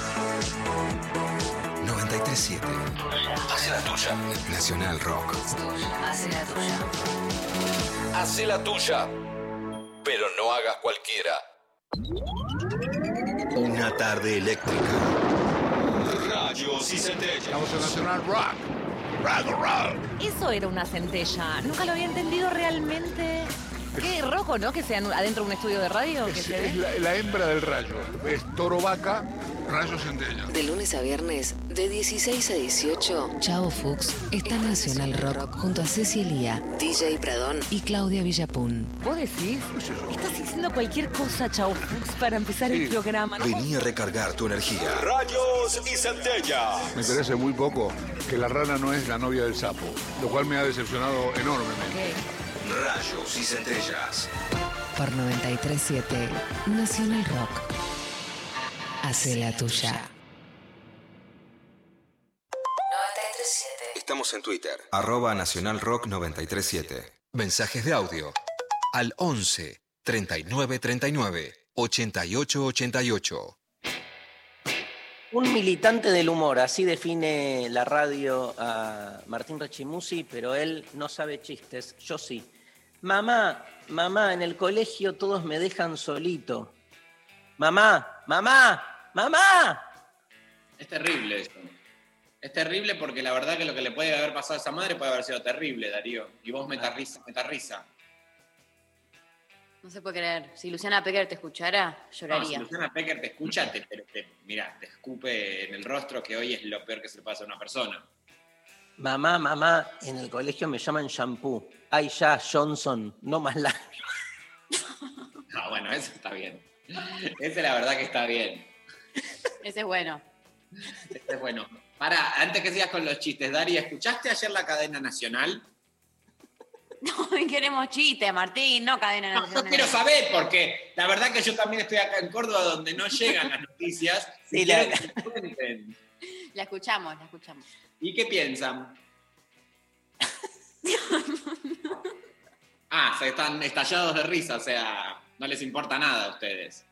937 Hace la tuya. Nacional Rock. Hace la tuya. Hace la tuya. Pero no hagas cualquiera. Una tarde eléctrica. Rayos y centellas. Estamos en Nacional Rock. Rock, rock. Eso era una centella. Nunca lo había entendido realmente. Qué rojo, ¿no? Que sea adentro de un estudio de radio. que Es, se es ve. la, la hembra del rayo. Es toro vaca, rayo centella. De lunes a viernes, de 16 a 18, Chao Fuchs está en Nacional Rock junto a Ceci Elía, DJ Pradón y Claudia Villapun. ¿Vos decís? Estás diciendo cualquier cosa, Chau Fuchs, para empezar el programa. ¿no? Vení a recargar tu energía. Rayos y centellas. Me interesa muy poco que la rana no es la novia del sapo, lo cual me ha decepcionado enormemente. Rayos y centellas. Por 937 Nacional Rock. Hace la tuya. Estamos en Twitter. Arroba Nacional Rock 937. Mensajes de audio. Al 11 39 39 88 88. Un militante del humor, así define la radio a Martín Rechimusi, pero él no sabe chistes, yo sí. Mamá, mamá, en el colegio todos me dejan solito. Mamá, mamá, mamá. Es terrible eso. Es terrible porque la verdad que lo que le puede haber pasado a esa madre puede haber sido terrible, Darío. Y vos me risa, me risa. No se puede creer. Si Luciana Pecker te escuchara, No, si lloraría. Luciana Pecker te escucha, te, te- te- mira, te escupe en el rostro que hoy es lo peor que se le pasa a una persona. Mamá, mamá, en el colegio me llaman shampoo. Ay, ya, Johnson, no más la. Ah, bueno, eso está bien. Ese la verdad que está bien. Ese es bueno. Ese es bueno. Para, antes que sigas con los chistes, Dari, ¿escuchaste ayer la cadena nacional? No, queremos chistes, Martín, no cadena No, nacional. yo quiero saber, porque la verdad que yo también estoy acá en Córdoba donde no llegan las noticias. Sí, y la- que. La escuchamos, la escuchamos. ¿Y qué piensan? Ah, se están estallados de risa, o sea, no les importa nada a ustedes.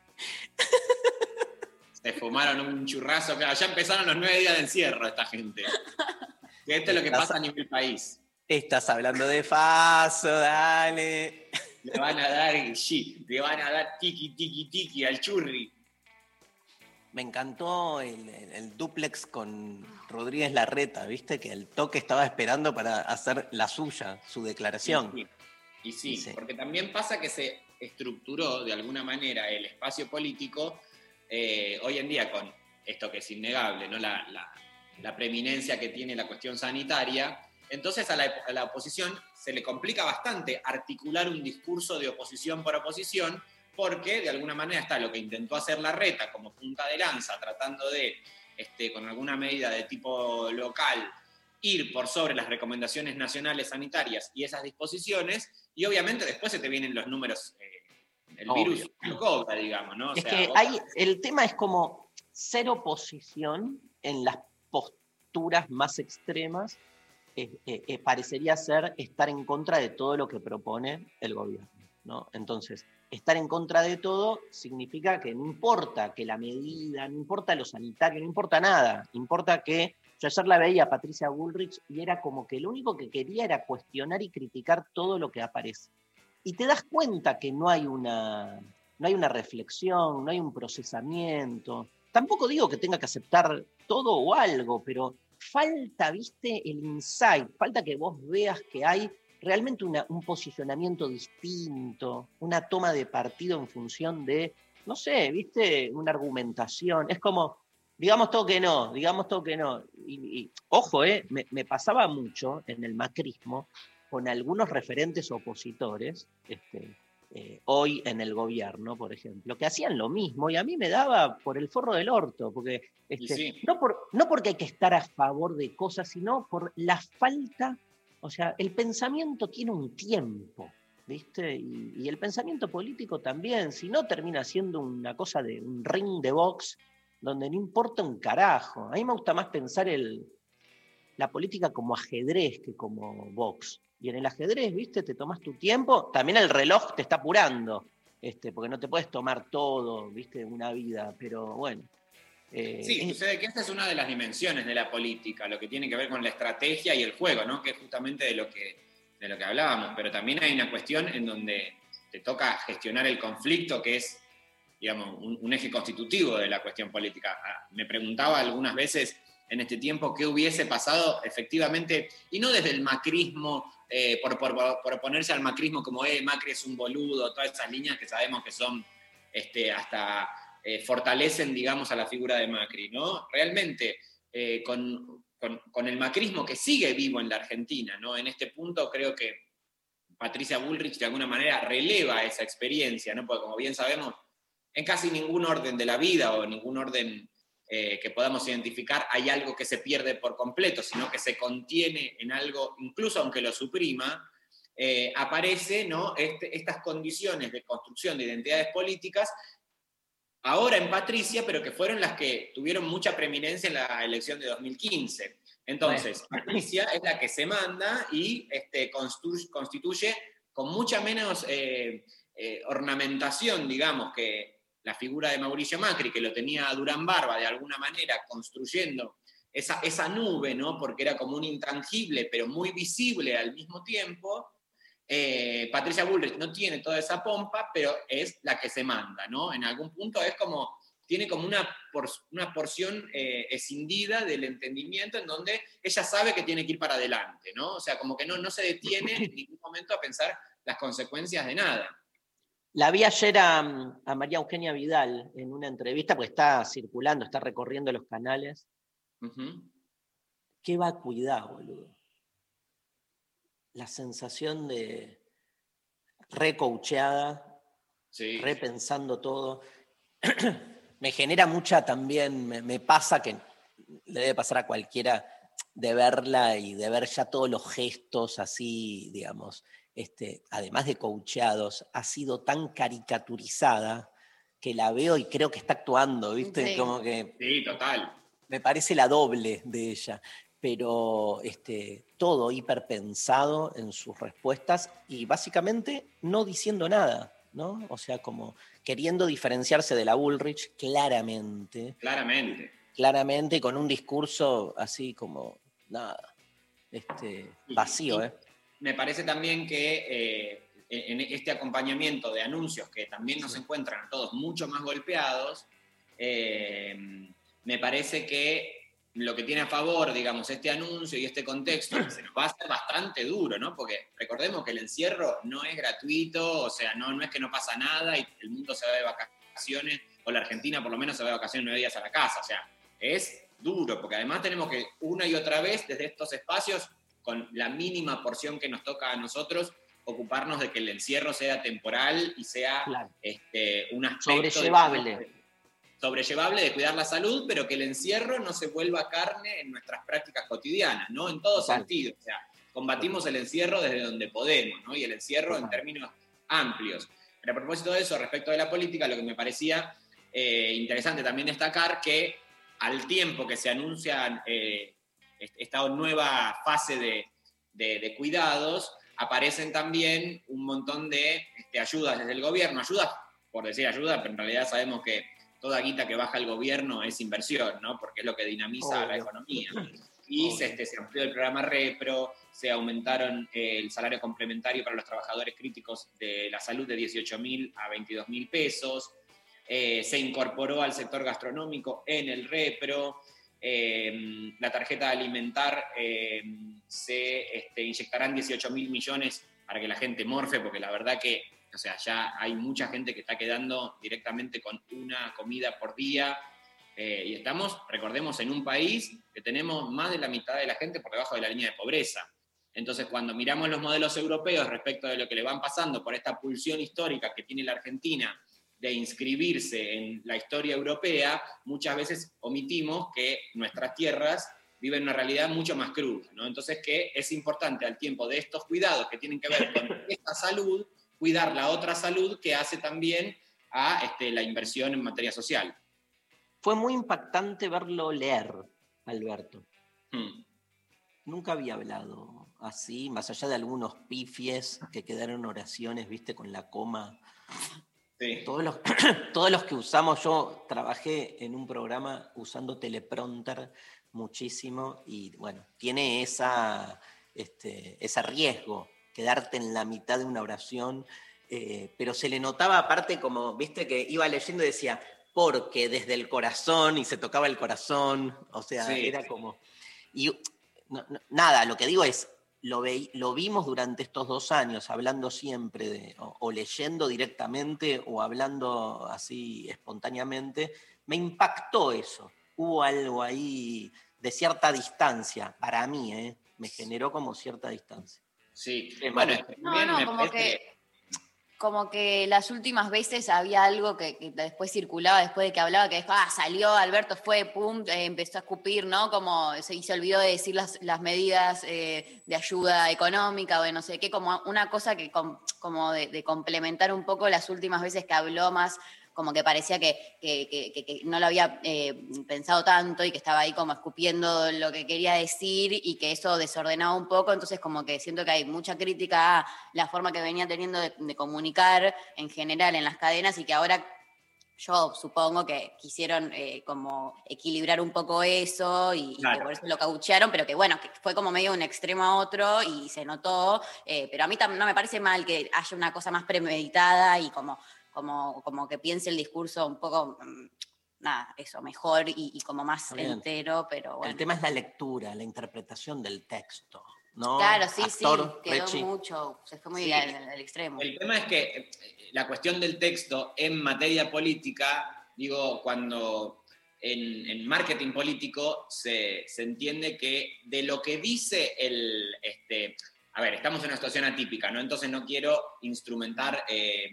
Se fumaron un churrazo, claro, ya empezaron los nueve días de encierro esta gente. Que esto es lo que pasa a nivel país. Estás hablando de Faso, dale. Le van a dar sí, le van a dar tiki tiki tiki al churri. Me encantó el, duplex con Rodríguez Larreta, ¿viste? Que el toque estaba esperando para hacer la suya, su declaración. Sí, Y sí, Sí. porque también pasa que se estructuró de alguna manera el espacio político eh, hoy en día con esto que es innegable, ¿no? La, la- la preeminencia que tiene la cuestión sanitaria. Entonces a la, a la oposición se le complica bastante articular un discurso de oposición por oposición, porque de alguna manera está lo que intentó hacer la reta como punta de lanza, tratando de, este, con alguna medida de tipo local, ir por sobre las recomendaciones nacionales sanitarias y esas disposiciones, y obviamente después se te vienen los números, eh, el Obvio. virus lo cobra, digamos, ¿no? O Es sea, que hay, el tema es como ser oposición en las posturas más extremas eh, eh, eh, parecería ser estar en contra de todo lo que propone el gobierno. ¿no? Entonces, estar en contra de todo significa que no importa que la medida, no importa lo sanitario, no importa nada, importa que yo ayer la veía a Patricia Bullrich y era como que lo único que quería era cuestionar y criticar todo lo que aparece. Y te das cuenta que no hay una, no hay una reflexión, no hay un procesamiento. Tampoco digo que tenga que aceptar todo o algo, pero falta, viste, el insight, falta que vos veas que hay realmente una- un posicionamiento distinto, una toma de partido en función de, no sé, viste, una argumentación. Es como, digamos todo que no, digamos todo que no. Y, y, ojo, eh, me, me pasaba mucho en el macrismo con algunos referentes opositores, este, eh, hoy en el gobierno, por ejemplo, que hacían lo mismo y a mí me daba por el forro del orto, porque este, sí. no, por, no porque hay que estar a favor de cosas, sino por la falta, o sea, el pensamiento tiene un tiempo, ¿viste? Y, el pensamiento político también, si no termina siendo una cosa de un ring de box donde no importa un carajo. A mí me gusta más pensar el, la política como ajedrez que como box. Y en el ajedrez, viste, te tomas tu tiempo, también el reloj te está apurando, este, porque no te puedes tomar todo, viste, una vida, pero bueno. Eh, Sí, sucede que esta es una de las dimensiones de la política, lo que tiene que ver con la estrategia y el juego, ¿no? Que es justamente de lo que, de lo que hablábamos. Pero también hay una cuestión en donde te toca gestionar el conflicto, que es, digamos, un, un eje constitutivo de la cuestión política. Ah, Me preguntaba algunas veces en este tiempo qué hubiese pasado efectivamente, y no desde el macrismo, eh, por, por, por oponerse al macrismo como, eh, Macri es un boludo, todas esas líneas que sabemos que son este, hasta eh, fortalecen, digamos, a la figura de Macri, ¿no? Realmente, eh, con, con- el macrismo que sigue vivo en la Argentina, ¿no? En este punto creo que Patricia Bullrich de alguna manera releva esa experiencia, ¿no? Porque como bien sabemos, en casi ningún orden de la vida o ningún orden eh, que podamos identificar hay algo que se pierde por completo, sino que se contiene en algo, incluso aunque lo suprima, aparece ¿no? Este- estas condiciones de construcción de identidades políticas ahora en Patricia, pero que fueron las que tuvieron mucha preeminencia en la elección de 2015. Entonces, Patricia es la que se manda y este, constituye con mucha menos eh, eh, ornamentación, digamos, que la figura de Mauricio Macri, que lo tenía a Durán Barba de alguna manera construyendo esa, esa nube, ¿no? Porque era como un intangible, pero muy visible al mismo tiempo. Eh, Patricia Bullrich no tiene toda esa pompa, pero es la que se manda, ¿no? En algún punto es como, tiene como una, por- una porción eh, escindida del entendimiento en donde ella sabe que tiene que ir para adelante, ¿no? O sea, como que no, no se detiene en ningún momento a pensar las consecuencias de nada. La vi ayer a, a María Eugenia Vidal en una entrevista, porque está circulando, está recorriendo los canales. Ujú. Qué vacuidad, boludo. La sensación de recoacheada, Sí. repensando todo. me genera mucha también, me, me pasa que le debe pasar a cualquiera de verla y de ver ya todos los gestos así, digamos, este, además de coacheados, ha sido tan caricaturizada que la veo y creo que está actuando, ¿viste? Sí. Como que Sí, total. me parece la doble de ella, pero este, todo hiperpensado en sus respuestas y básicamente no diciendo nada, ¿no? O sea, como queriendo diferenciarse de la Bullrich claramente, Claramente. claramente con un discurso así como nada, este, vacío, ¿eh? Me parece también que eh, en este acompañamiento de anuncios que también nos encuentran a todos mucho más golpeados, eh, me parece que lo que tiene a favor, digamos, este anuncio y este contexto, se nos va a hacer bastante duro, ¿no? Porque recordemos que el encierro no es gratuito, o sea, no, no es que no pasa nada y el mundo se va de vacaciones, o la Argentina por lo menos se va de vacaciones nueve días a la casa, o sea, es duro, porque además tenemos que una y otra vez desde estos espacios, con la mínima porción que nos toca a nosotros, ocuparnos de que el encierro sea temporal y sea Claro. este, un aspecto de- Sobrellevable. de cuidar la salud, pero que el encierro no se vuelva carne en nuestras prácticas cotidianas, ¿no? En todo Total. sentido. O sea, combatimos el encierro desde donde podemos, ¿no? Y el encierro en términos amplios. Pero a propósito de eso, respecto de la política, lo que me parecía eh, interesante también destacar que al tiempo que se anuncian eh, est- esta nueva fase de, de- de cuidados, aparecen también un montón de este, ayudas desde el gobierno, ayudas por decir ayuda, pero en realidad sabemos que toda guita que baja el gobierno es inversión, ¿no? Porque es lo que dinamiza la economía. Y se, este, se amplió el programa Repro, se aumentaron eh, el salario complementario para los trabajadores críticos de la salud de 18 mil a 22 mil pesos, eh, se incorporó al sector gastronómico en el Repro, eh, la tarjeta alimentar eh, se este, inyectarán 18 mil millones para que la gente morfe, porque la verdad que, o sea, ya hay mucha gente que está quedando directamente con una comida por día. eh, y estamos, recordemos, en un país que tenemos más de la mitad de la gente por debajo de la línea de pobreza. Entonces, cuando miramos los modelos europeos respecto de lo que le van pasando por esta pulsión histórica que tiene la Argentina de inscribirse en la historia europea, muchas veces omitimos que nuestras tierras viven una realidad mucho más cruda. ¿no? Entonces, que es importante al tiempo de estos cuidados que tienen que ver con esta salud, cuidar la otra salud que hace también a este, la inversión en materia social. Fue muy impactante verlo leer, Alberto. Hmm. Nunca había hablado así, más allá de algunos pifies que quedaron oraciones, viste, con la coma. Sí. Todos los, todos los que usamos, yo trabajé en un programa usando teleprompter muchísimo y bueno, tiene esa, este, ese riesgo, quedarte en la mitad de una oración, eh, pero se le notaba aparte como, viste, que iba leyendo y decía, porque desde el corazón y se tocaba el corazón, o sea, Sí. era como... Y no- no- nada, lo que digo es, lo, lo vimos durante estos dos años, hablando siempre de, o, o leyendo directamente o hablando así espontáneamente, me impactó eso. Hubo algo ahí de cierta distancia, para mí, ¿eh? me generó como cierta distancia. Sí, Es bueno, malo. es que No, también no, me como parece que, como que las últimas veces había algo que, que después circulaba, después de que hablaba, que dijo, ah, salió, Alberto fue, pum, eh, empezó a escupir, ¿no? Como se, y se olvidó de decir las, las medidas eh, de ayuda económica o de no sé qué, como una cosa que com- como de, de complementar un poco las últimas veces que habló más como que parecía que, que- que- que- que no lo había eh, pensado tanto y que estaba ahí como escupiendo lo que quería decir y que eso desordenaba un poco, entonces como que siento que hay mucha crítica a la forma que venía teniendo de, de comunicar en general en las cadenas y que ahora yo supongo que quisieron eh, como equilibrar un poco eso y, y que por eso lo cauchearon, pero que bueno, que fue como medio de un extremo a otro y se notó, eh, pero a mí no me parece mal que haya una cosa más premeditada y como, como, como que piense el discurso un poco, mm, nada, eso, mejor y, y como más bien. entero, pero bueno. El tema es la lectura, la interpretación del texto. ¿no? Claro, sí, Actor, sí, quedó Rechi. mucho, se fue muy Sí. al, al extremo. El tema es que eh, la cuestión del texto en materia política, digo, cuando en, en marketing político se, se entiende que de lo que dice el... Este, a ver, estamos en una situación atípica, ¿no? Entonces no quiero instrumentar eh,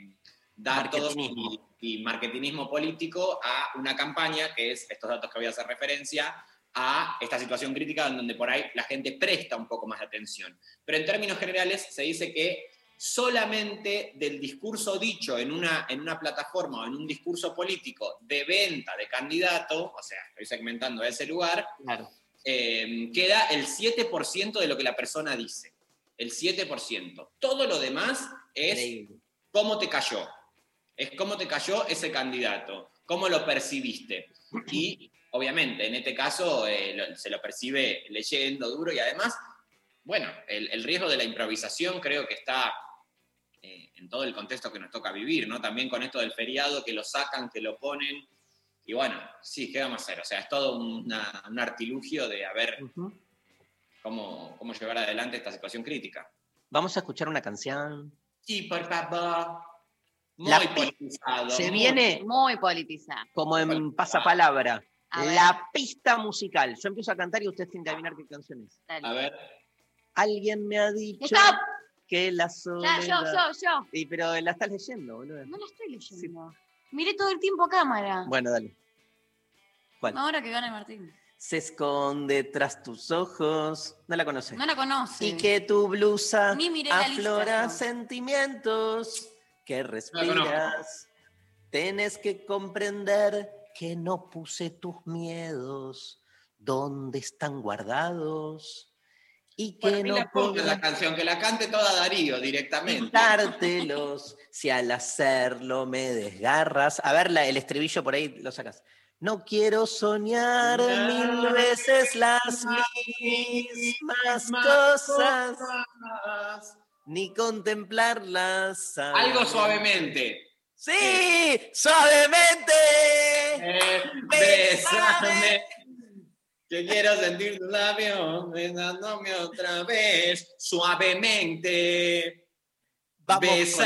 datos y, y marketinismo político a una campaña, que es estos datos que voy a hacer referencia, a esta situación crítica en donde por ahí la gente presta un poco más de atención. Pero en términos generales se dice que solamente del discurso dicho en una, en una plataforma o en un discurso político de venta de candidato, o sea, estoy segmentando ese lugar, Claro. eh, queda el 7% de lo que la persona dice. El 7%. Todo lo demás es Increíble. cómo te cayó. Es cómo te cayó ese candidato, cómo lo percibiste. Y obviamente, en este caso, eh, lo- se lo percibe leyendo duro y además, bueno, el, el riesgo de la improvisación creo que está eh, en todo el contexto que nos toca vivir, ¿no? También con esto del feriado, que lo sacan, que lo ponen. Y bueno, sí, ¿qué vamos a hacer? O sea, es todo una- un artilugio de a ver Ujú. cómo, cómo llevar adelante esta situación crítica. Vamos a escuchar una canción. Sí, por favor. Muy La politizado. Se muy- viene Muy politizada. como en pasapalabra. A ver. La pista musical. Yo empiezo a cantar y usted tiene que adivinar qué canción es. Dale. A ver. Alguien me ha dicho Stop. que la Ya, soledad... yo, yo, yo. Y, pero la estás leyendo, boludo. No la estoy leyendo. Miré todo el tiempo a cámara. Bueno, dale. ¿Cuál? Ahora que gane Martín. Se esconde tras tus ojos. No la conoces. No la conoce. Y que tu blusa Ni miré la lista, aflora sentimientos que respiras. Tienes que comprender que no puse tus miedos. ¿Dónde están guardados? Y que no la canción, que la cante toda Darío directamente. quitártelos si al hacerlo me desgarras. A ver, la- el estribillo por ahí lo sacas. No quiero soñar mil veces las mismas cosas, ni contemplarlas. Algo suavemente. ¡Sí! ¡Suavemente! Eh, bésame. Que quiero sentir tus labios besándome otra vez, suavemente. Vamos.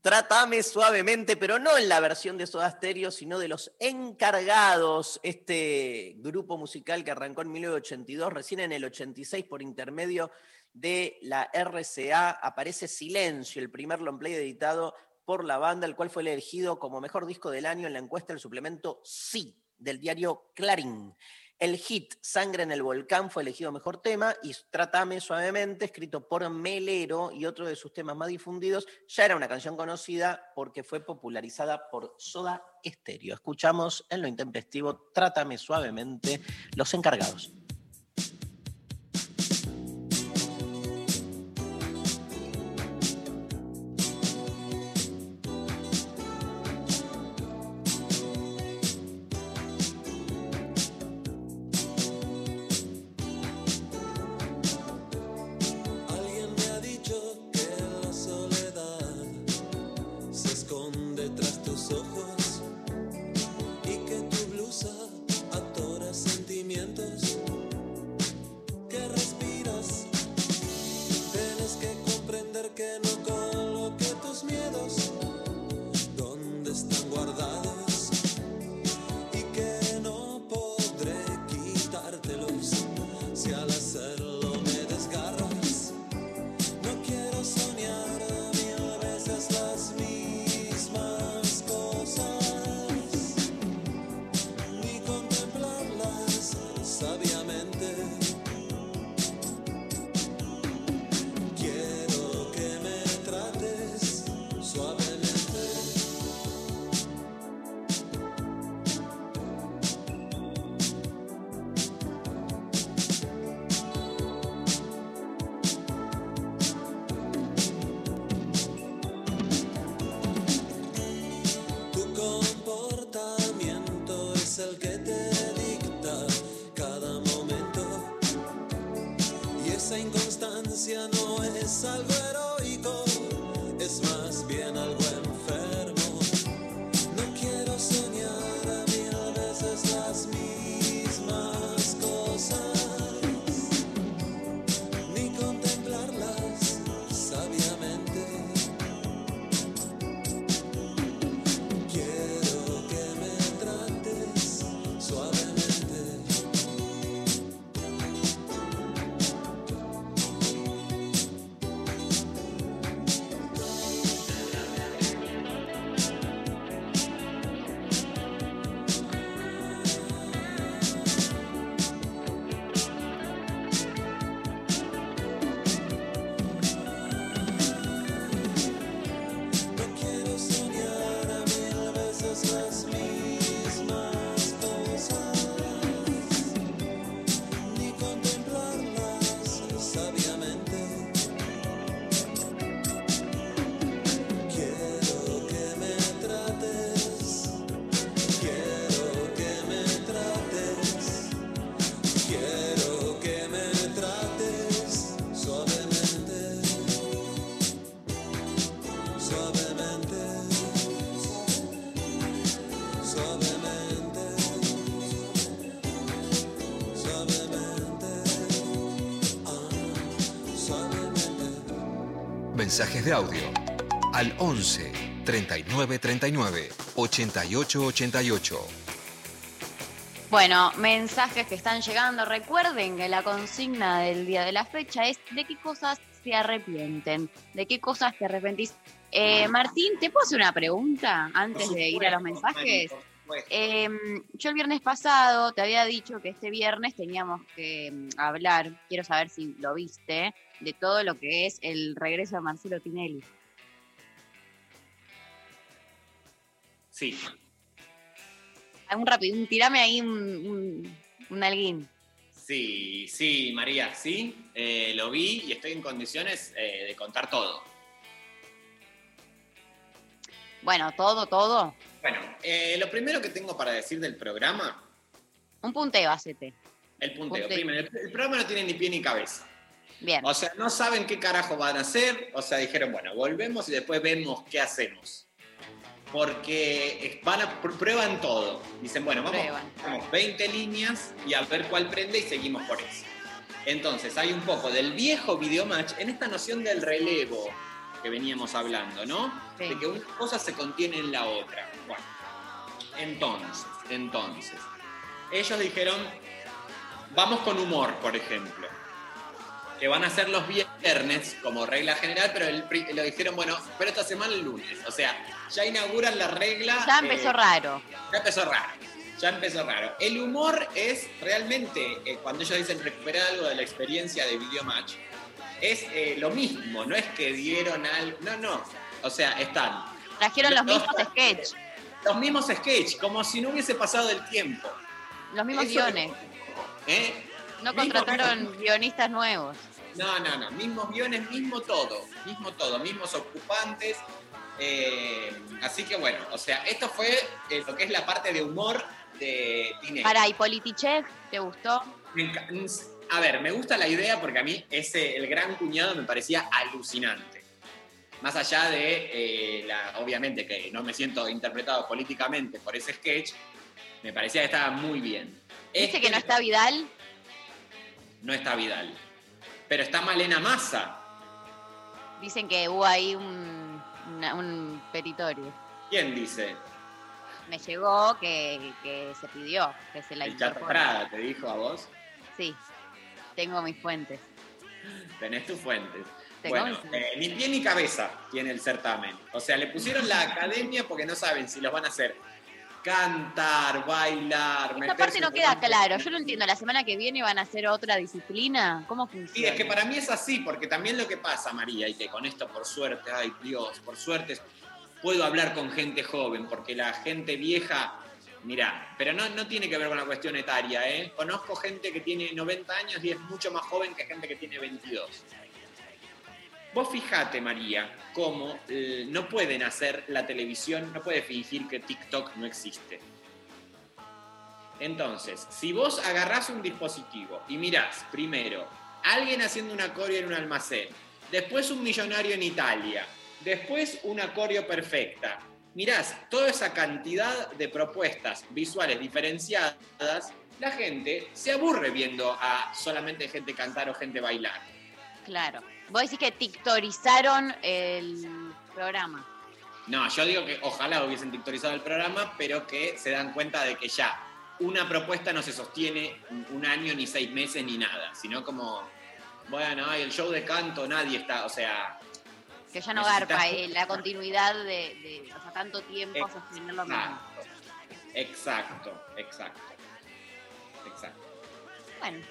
Trátame suavemente, pero no en la versión de Soda Stereo, sino de Los Encargados, este grupo musical que arrancó en 1982, recién en el 86 por intermedio de la RCA aparece Silencio, el primer long play editado por la banda, el cual fue elegido como mejor disco del año en la encuesta del suplemento Sí del diario Clarín. El hit Sangre en el Volcán fue elegido mejor tema y Trátame Suavemente, escrito por Melero y otro de sus temas más difundidos, ya era una canción conocida porque fue popularizada por Soda Stereo. Escuchamos en lo intempestivo Trátame Suavemente, Los Encargados. Mensajes de audio al 11 39 39 88 88. Bueno, mensajes que están llegando. Recuerden que la consigna del día de la fecha es de qué cosas se arrepienten, de qué cosas te arrepentís. Eh, Martín, ¿te puedo hacer una pregunta antes de ir a los mensajes? Eh, yo el viernes pasado te había dicho que este viernes teníamos que mm, hablar, quiero saber si lo viste, de todo lo que es el regreso de Marcelo Tinelli. Sí. Un rápido, un- tirame ahí un, un, un alguín. Sí, sí, María, sí. eh, lo vi y estoy en condiciones eh, de contar todo. Bueno, todo, todo. Bueno, eh, lo primero que tengo para decir del programa, Un punteo, hacete. el punteo. Punteo. Primero, el, el programa no tiene ni pie ni cabeza. Bien. O sea, no saben qué carajo van a hacer. O sea, dijeron, bueno, volvemos y después vemos qué hacemos. Porque van a, pr- prueban todo. Dicen, bueno, vamos, Prueban. vamos 20 líneas y a ver cuál prende y seguimos por eso. Entonces, hay un poco del viejo videomatch en esta noción del relevo que veníamos hablando, ¿no? Sí. De que una cosa se contiene en la otra. Entonces, entonces, ellos dijeron, vamos con humor, por ejemplo que van a ser los viernes como regla general, pero el lo dijeron, bueno, pero esta semana el lunes. O sea, ya inauguran la regla. Ya empezó eh, raro. Ya empezó raro. Ya empezó raro. El humor es realmente, eh, cuando ellos dicen recuperar algo de la experiencia de Videomatch, es eh, lo mismo. No es que dieron algo. No, no. O sea, están Trajeron los Los- mismos sketch, los mismos sketch, como si no hubiese pasado el tiempo. los mismos Eso- guiones. ¿eh? No Mismo- contrataron guionistas nuevos. No, no, no. Mismos guiones, mismo todo. Mismo todo. Mismos ocupantes. Eh, así que bueno, o sea, esto fue eh, lo que es la parte de humor de Tinelli. Para, ¿y Politichev te gustó? Enca- A ver, me gusta la idea porque a mí ese, el gran cuñado me parecía alucinante. Más allá de, eh, la, obviamente, que no me siento interpretado políticamente por ese sketch, me parecía que estaba muy bien. ¿Viste Este que no está Vidal? no está Vidal. Pero está Malena Massa. Dicen que hubo ahí un, una- un petitorio. ¿Quién dice? Me llegó que, que se pidió que se la El. Prada te dijo a vos. Sí, tengo mis fuentes. Tenés tus fuentes. Bueno, eh, ni pie ni cabeza tiene el certamen. O sea, le pusieron la academia porque no saben si los van a hacer cantar, bailar, Esta parte no queda claro. Yo no entiendo. ¿La semana que viene van a hacer otra disciplina? ¿Cómo funciona? Sí, es que para mí es así, porque también lo que pasa, María, y que con esto, por suerte, ay Dios, por suerte, puedo hablar con gente joven, porque la gente vieja, mira, pero no, no tiene que ver con la cuestión etaria, ¿eh? Conozco gente que tiene 90 años y es mucho más joven que gente que tiene 22. Vos fijate, María, cómo eh, no pueden hacer la televisión, no puede fingir que TikTok no existe. Entonces, si vos agarrás un dispositivo y mirás primero alguien haciendo una coreo en un almacén, después un millonario en Italia, después una coreo perfecta, mirás toda esa cantidad de propuestas visuales diferenciadas, la gente se aburre viendo a solamente gente cantar o gente bailar. Claro. Vos decís que tiktorizaron el programa. No, yo digo que ojalá hubiesen dictorizado el programa, pero que se dan cuenta de que ya una propuesta no se sostiene un año, ni seis meses, ni nada, sino como, bueno, ay, el show de canto, nadie está, o sea, Que ya no Necesitas- garpa eh, la continuidad de, de o sea, tanto tiempo Eh, sostener lo mismo. exacto, exacto, exacto.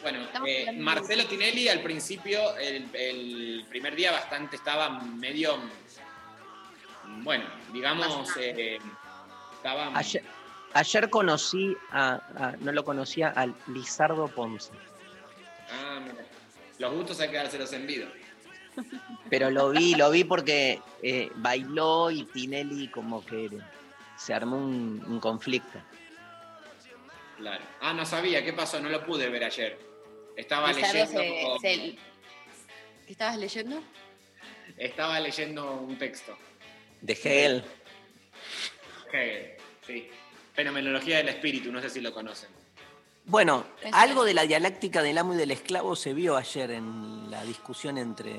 Bueno, eh, Marcelo de- Tinelli al principio, el, el primer día bastante estaba medio, bueno, digamos, eh, estaba... Ayer, ayer conocí a, a- no lo conocía, al Lizardo Ponce. Ah, mira. Los gustos hay que dárselos en vida. Pero lo vi, lo vi porque eh, bailó y Tinelli como que se armó un, un conflicto. Claro. Ah, no sabía, ¿qué pasó? No lo pude ver ayer. Estaba leyendo, se- se- ¿Qué estabas leyendo? estaba leyendo un texto. De Hegel. Hegel, sí. Fenomenología del espíritu, no sé si lo conocen. Bueno, algo de la dialéctica del amo y del esclavo se vio ayer en la discusión entre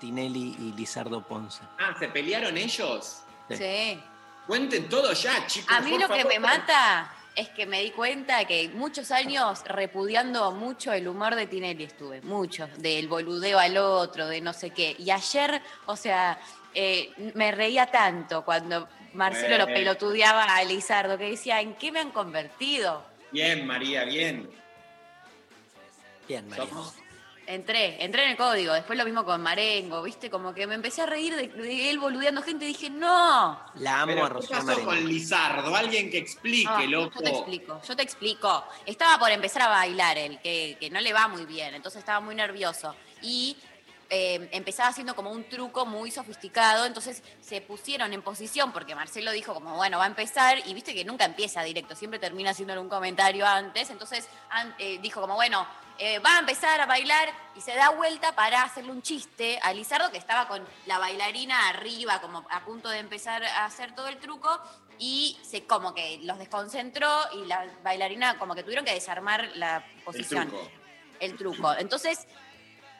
Tinelli y Lizardo Ponce. Ah, ¿se pelearon ellos? Sí. Sí. Cuenten todo ya, chicos. A mí por lo que me mata es que me di cuenta que muchos años repudiando mucho el humor de Tinelli estuve, muchos, del boludeo al otro, de no sé qué. Y ayer, o sea, eh, me reía tanto cuando Marcelo lo pelotudeaba a Lizardo, que decía, ¿en qué me han convertido? Bien, María, bien. Bien, María. Somos, Entré, entré en el código. Después lo mismo con Marengo, ¿viste? Como que me empecé a reír de, de él boludeando gente y dije, no. La amo Pero, a ¿Qué Rocío pasó Marengo. con Lizardo? Alguien que explique, Ah, loco. Yo te explico, yo te explico. Estaba por empezar a bailar él, que, que no le va muy bien, entonces estaba muy nervioso. Y eh, empezaba haciendo como un truco muy sofisticado, entonces se pusieron en posición, porque Marcelo dijo como, bueno, va a empezar, y viste que nunca empieza directo, siempre termina haciéndole un comentario antes, entonces an- eh, dijo como, bueno, eh, va a empezar a bailar y se da vuelta para hacerle un chiste a Lizardo, que estaba con la bailarina arriba, como a punto de empezar a hacer todo el truco, y se como que los desconcentró y la bailarina como que tuvieron que desarmar la El posición, truco. el truco. Entonces,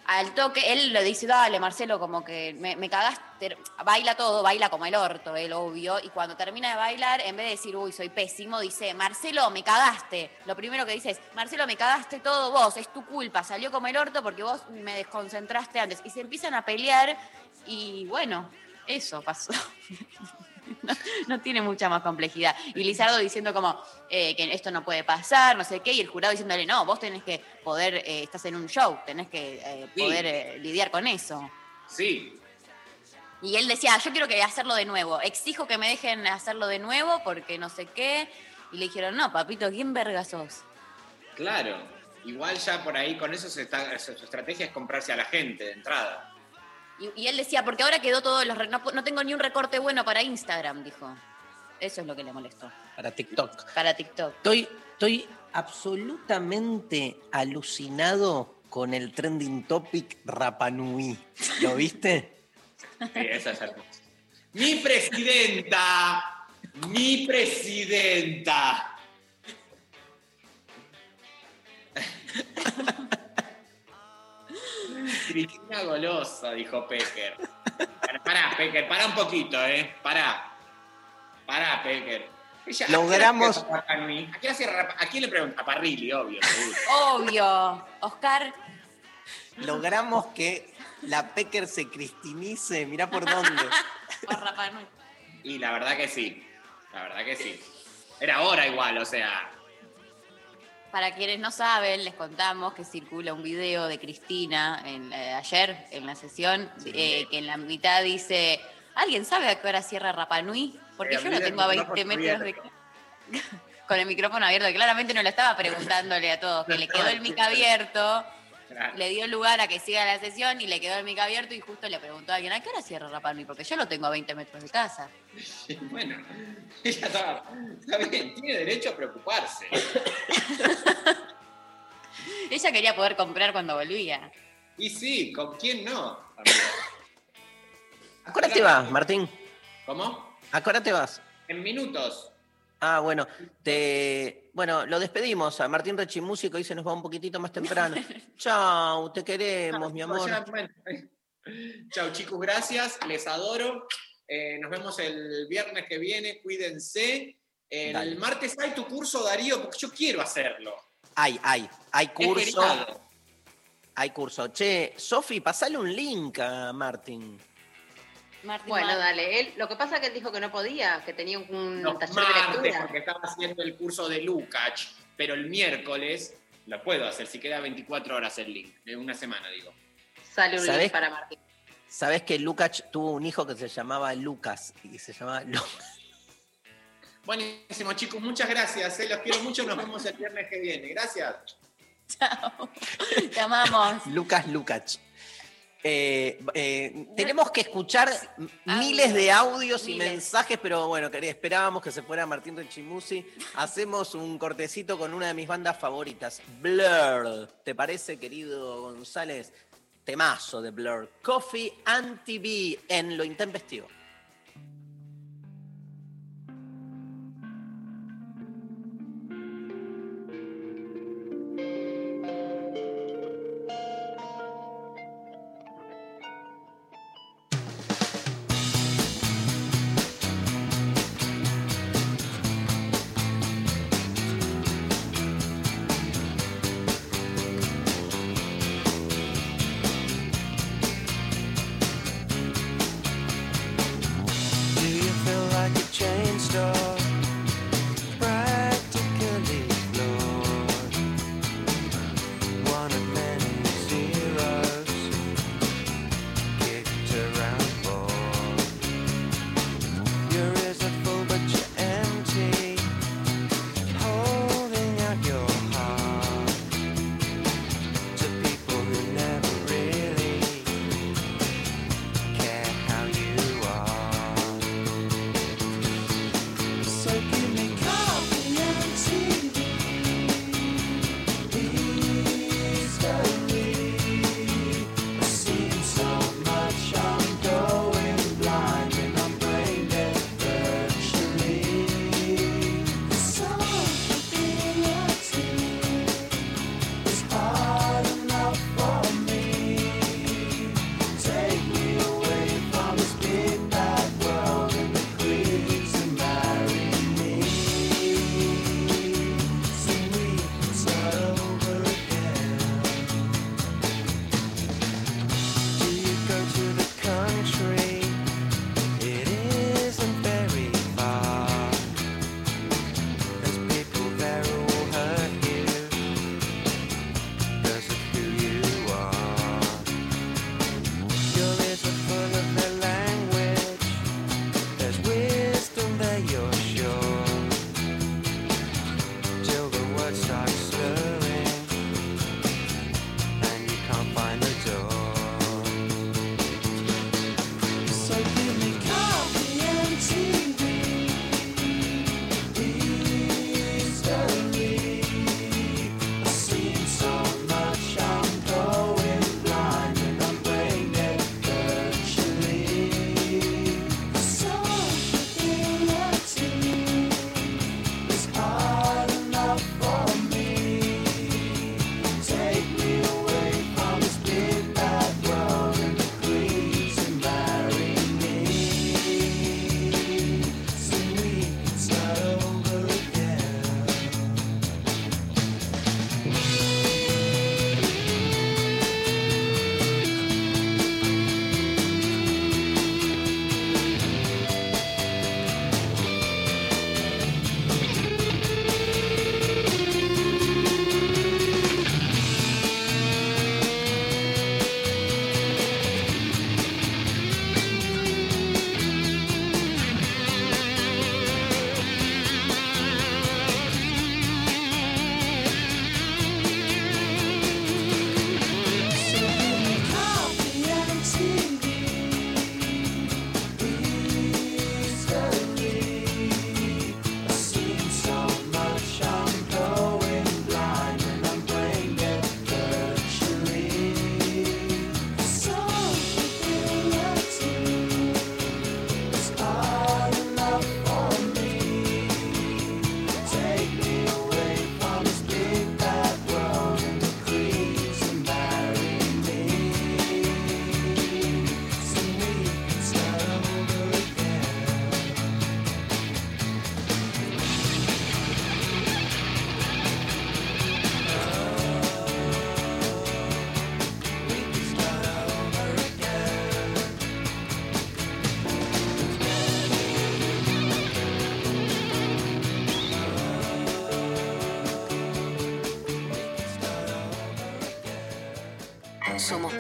al toque, él le dice, dale, Marcelo, como que me, me cagaste, baila todo, baila como el orto, él obvio, y cuando termina de bailar, en vez de decir, uy, soy pésimo, dice, Marcelo, me cagaste. Lo primero que dice es, Marcelo, me cagaste todo vos, es tu culpa, salió como el orto porque vos me desconcentraste antes. Y se empiezan a pelear y bueno, eso pasó. No, no tiene mucha más complejidad. Y Lizardo diciendo como eh, que esto no puede pasar, no sé qué, y el jurado diciéndole, no, vos tenés que poder, eh, estás en un show, tenés que eh, Sí. poder lidiar con eso. Sí, Y él decía, yo quiero que hacerlo de nuevo, exijo que me dejen hacerlo de nuevo porque no sé qué. Y le dijeron, no, papito, ¿quién verga sos? claro. Igual ya por ahí con eso se está, su estrategia es comprarse a la gente de entrada. Y, y él decía, porque ahora quedó todos los... re- No, no tengo ni un recorte bueno para Instagram, dijo. Eso es lo que le molestó. Para TikTok. Para TikTok. Estoy, estoy absolutamente alucinado con el trending topic Rapanui. ¿Lo viste? Sí, esa es hermosa. Mi presidenta, mi presidenta. Cristina Golosa, dijo Pecker. Pará, Pará, Pecker, pará un poquito, ¿eh? Pará. Pará, Pecker. Ella- ¿a qué hora Logramos-? ¿A, qué hora cierra Rapa- ¿A quién le pregunta? A Parrilli, obvio. seguro. Obvio. Oscar, Logramos que la Pecker se cristinice. Mirá por dónde. por Rapa Nui. Y la verdad que sí. La verdad que sí. Era hora igual, o sea. Para quienes no saben, les contamos que circula un video de Cristina en, eh, ayer en la sesión, eh, que en la mitad dice, ¿alguien sabe a qué hora cierra Rapanui? Porque Eh, yo lo olvida tengo a el 20 micrófono metros de... Con el micrófono abierto, claramente no lo estaba preguntándole a todos, que le quedó el mic abierto, le dio lugar a que siga la sesión y le quedó el mic abierto y justo le preguntó a alguien, ¿a qué hora cierra Rapanui? Porque yo lo tengo a 20 metros de casa. Bueno, ella estaba. Está bien, tiene derecho a preocuparse. Ella quería poder comprar cuando volvía. Y sí, ¿con quién no? ¿A qué hora te vas, Martín? ¿Cómo? ¿A qué hora te vas? En minutos. Ah, bueno, te, bueno, lo despedimos a Martín Rechi Músico y se nos va un poquitito más temprano. Chau, te queremos, mi amor. Chao, chicos, gracias. Les adoro. Eh, nos vemos el viernes que viene. Cuídense. El Dale. martes hay tu curso, Darío, porque yo quiero hacerlo. Hay, hay, hay curso. Hay curso. Che, Sofi, pasale un link a Martín. Martín Bueno, dale. Él, lo que pasa es que él dijo que no podía, que tenía un Los taller de martes, lectura. porque estaba haciendo el curso de Lukács, pero el miércoles lo puedo hacer, si queda 24 horas el link, de una semana, digo. Sale un ¿Sabés? link para Martín. ¿Sabés que Lucas tuvo un hijo que se llamaba Lucas? Y se llamaba Lu- Buenísimo, chicos, muchas gracias, eh, los quiero mucho, nos vemos el viernes que viene. Gracias. Te amamos. Lucas Lucas. Eh, eh, tenemos que escuchar m- miles de audios y Miles. mensajes, pero bueno, quería- esperábamos que se fuera Martín Rechimusi. Hacemos un cortecito con una de mis bandas favoritas, Blur. ¿Te parece, querido González? Temazo de Blur. Coffee and TV en Lo Intempestivo.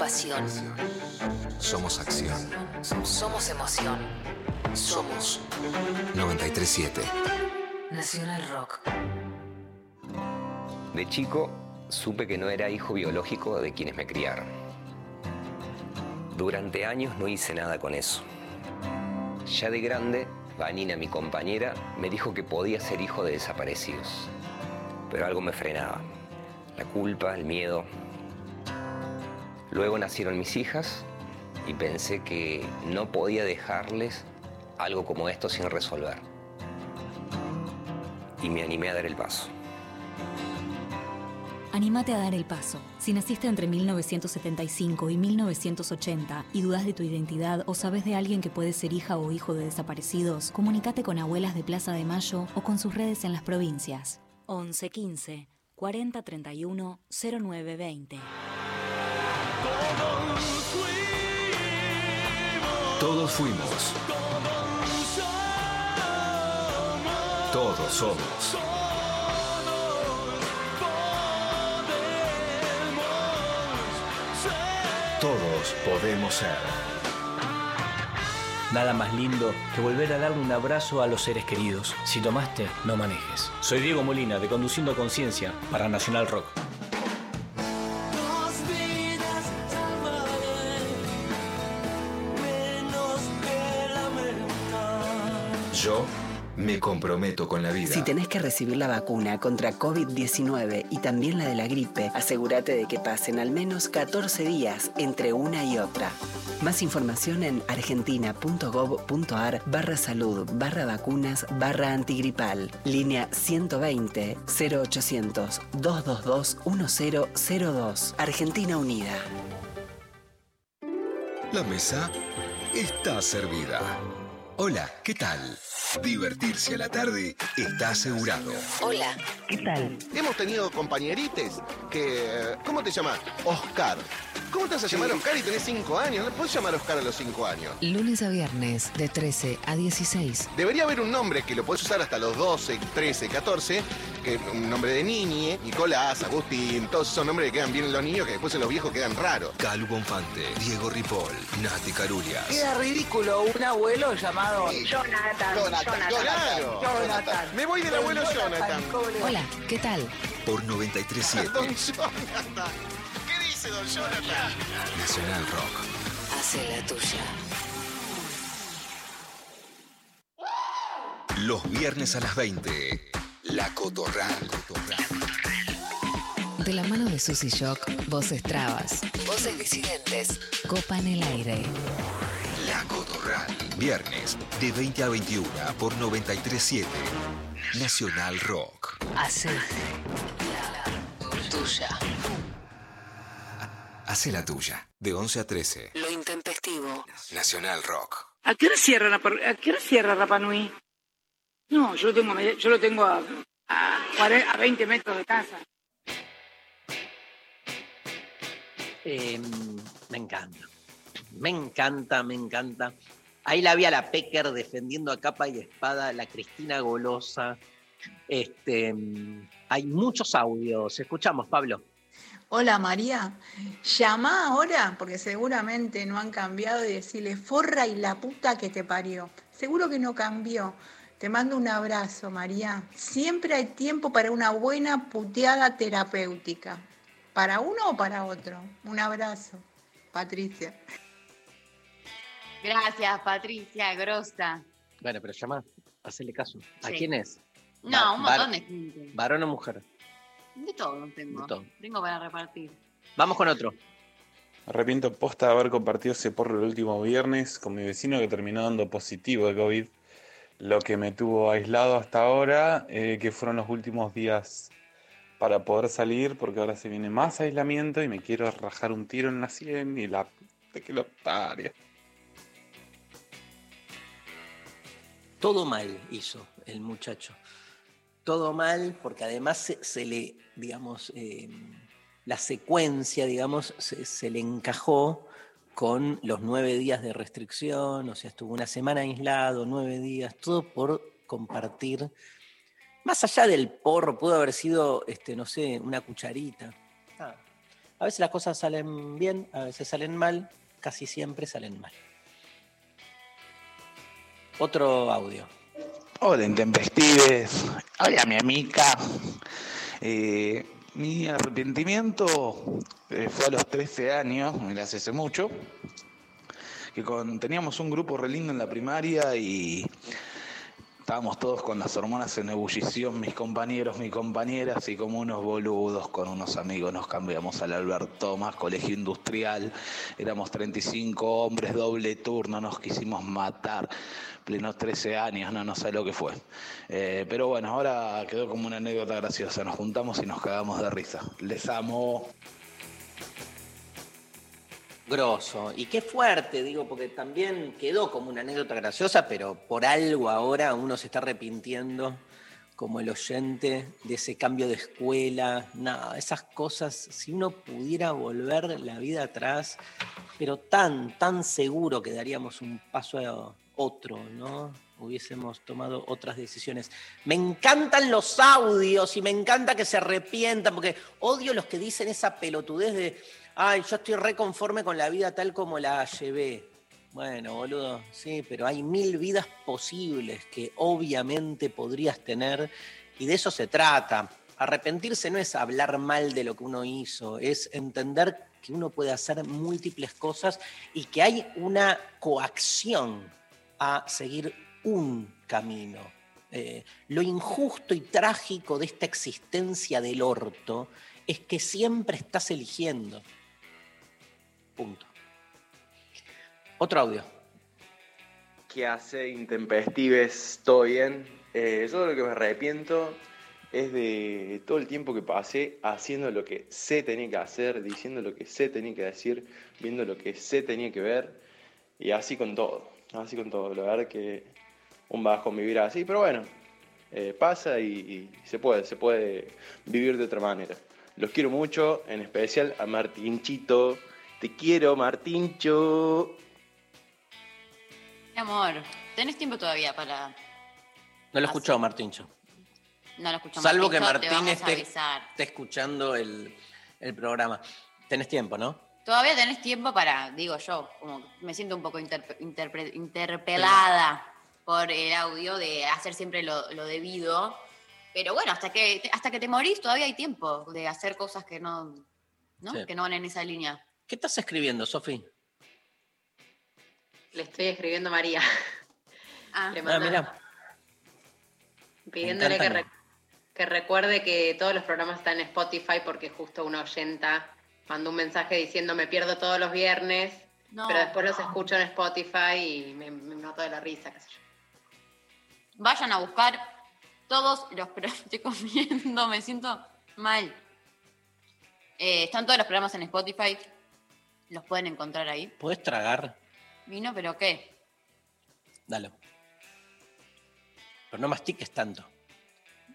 Pasión. Somos acción. Somos emoción. Somos 937. Nacional Rock. De chico, supe que no era hijo biológico de quienes me criaron. Durante años no hice nada con eso. Ya de grande, Vanina, mi compañera, me dijo que podía ser hijo de desaparecidos. Pero algo me frenaba. La culpa, el miedo. Luego nacieron mis hijas y pensé que no podía dejarles algo como esto sin resolver. Y me animé a dar el paso. Anímate a dar el paso. Si naciste entre 1975 y 1980 y dudas de tu identidad o sabes de alguien que puede ser hija o hijo de desaparecidos, comunícate con Abuelas de Plaza de Mayo o con sus redes en las provincias. 11 15 40 31 09 20. Todos fuimos. Todos somos. Todos podemos ser. Nada más lindo que volver a darle un abrazo a los seres queridos. Si tomaste, no manejes. Soy Diego Molina de Conduciendo Conciencia para Nacional Rock. Yo me comprometo con la vida. Si tenés que recibir la vacuna contra COVID-19 y también la de la gripe, asegúrate de que pasen al menos 14 días entre una y otra. Más información en argentina.gov.ar barra salud barra vacunas barra antigripal. Línea 120 0800 222 1002. Argentina Unida. La mesa está servida. Hola, ¿qué tal? Divertirse a la tarde está asegurado. Hola. ¿Qué tal? Hemos tenido compañerites que... ¿Cómo te llamas? Oscar. ¿Cómo te vas a llamar Oscar y tenés 5 años? No puedes llamar Oscar a los 5 años. Lunes a viernes, de 13 a 16. Debería haber un nombre que lo puedes usar hasta los 12, 13, 14, que un nombre de niñe, Nicolás, Agustín, todos esos nombres que quedan bien en los niños que después en los viejos quedan raros. Calu Bonfante, Diego Ripoll, Nati Carulias. Queda ridículo un abuelo llamado Jonathan. Jonathan, claro. Jonathan. Me voy del abuelo Jonathan. Hola, ¿qué tal? Por 937 Don Jonathan. ¿Qué dice Don Jonathan? Nacional Rock. Hace la tuya. Los viernes a las 20. La Cotorral. De la mano de Susy Shock, voces trabas, voces disidentes, copan el aire. Viernes de 20 a 21 por 937 Nacional Rock. Hace la tuya. Hace la tuya. De 11 a 13. Lo intempestivo. Nacional Rock. ¿A qué hora cierra, Rapa- a qué hora cierra Rapa Nui? No, yo lo tengo, yo lo tengo a, a, 40 a 20 metros de casa. Eh, me encanta. Me encanta, me encanta. Ahí la vi a la Pecker defendiendo a capa y espada, la Cristina Golosa. Este, hay muchos audios. Escuchamos, Pablo. Hola María, llama ahora porque seguramente no han cambiado y decirle forra y la puta que te parió. Seguro que no cambió. Te mando un abrazo María. Siempre hay tiempo para una buena puteada terapéutica. ¿Para uno o para otro? Un abrazo. Patricia. Gracias, Patricia, grosa. Bueno, pero llama, hacele caso. ¿A Sí. quién es? No, un montón de gente. ¿Varón o mujer? De todo tengo. De todo. Tengo para repartir. Vamos con otro. Arrepiento posta de haber compartido ese porro el último viernes con mi vecino que terminó dando positivo de COVID, lo que me tuvo aislado hasta ahora, eh, que fueron los últimos días para poder salir, porque ahora se viene más aislamiento y me quiero rajar un tiro en la sien y la de que lo pare. Todo mal hizo el muchacho. Todo mal, porque además se, le, digamos, eh, la secuencia, digamos, se, se le encajó con los nueve días de restricción, o sea, estuvo una semana aislado, nueve días, todo por compartir. Más allá del porro, pudo haber sido, este, no sé, una cucharita. Ah, A veces las cosas salen bien, a veces salen mal, casi siempre salen mal. Otro audio. Hola, intempestives. Hola, mi amiga. Eh, mi arrepentimiento eh, fue a los 13 años, mira, hace mucho, que teníamos un grupo re lindo en la primaria y estábamos todos con las hormonas en ebullición, mis compañeros, mis compañeras, y como unos boludos con unos amigos nos cambiamos al Albert Thomas, colegio industrial, éramos 35 hombres, doble turno, nos quisimos matar plenos 13 años, no, no sé lo que fue. Eh, pero bueno, ahora quedó como una anécdota graciosa. Nos juntamos y nos cagamos de risa. Les amo. Grosso. Y qué fuerte, digo, porque también quedó como una anécdota graciosa, pero por algo ahora uno se está arrepintiendo como el oyente de ese cambio de escuela, nada, esas cosas, si uno pudiera volver la vida atrás, pero tan, tan seguro que daríamos un paso a otro, ¿no? Hubiésemos tomado otras decisiones. Me encantan los audios y me encanta que se arrepientan, porque odio los que dicen esa pelotudez de, ay, yo estoy reconforme con la vida tal como la llevé. Bueno, boludo, sí, pero hay mil vidas posibles que obviamente podrías tener y de eso se trata. Arrepentirse no es hablar mal de lo que uno hizo, es entender que uno puede hacer múltiples cosas y que hay una coacción a seguir un camino. Eh, lo injusto y trágico de esta existencia del orto es que siempre estás eligiendo. Punto. Otro audio. ¿Qué hace Intempestives? ¿Todo bien? Eh, yo lo que me arrepiento es de todo el tiempo que pasé haciendo lo que sé tenía que hacer, diciendo lo que sé tenía que decir, viendo lo que sé tenía que ver, y así con todo, así con todo. La verdad que un bajo vivir así, pero bueno, eh, pasa y, y se puede, se puede vivir de otra manera. Los quiero mucho, en especial a Martinchito. Te quiero, Martincho. Mi amor, tenés tiempo todavía para. No lo he escuchado, Martincho. No lo escuchamos. Salvo que Martín esté, esté escuchando el, el programa. Tenés tiempo, ¿no? Todavía tenés tiempo para, digo yo, como me siento un poco interpe- interpelada por el audio de hacer siempre lo, lo debido. Pero bueno, hasta que, hasta que te morís todavía hay tiempo de hacer cosas que no, ¿no? Sí. que no van en esa línea. ¿Qué estás escribiendo, Sofi? Le estoy escribiendo a María. Ah, Le Ah, mira. pidiéndole que, encanta. re- que recuerde que todos los programas están en Spotify porque justo una oyenta mandó un mensaje diciendo me pierdo todos los viernes, No. pero después los escucho en Spotify y me, me mato de la risa, qué sé yo. Vayan a buscar todos los programas. Estoy comiendo, me siento mal. Eh, están todos los programas en Spotify. Los pueden encontrar ahí. ¿Puedes tragar? Vino, pero ¿qué? Dale. Pero no mastiques tanto.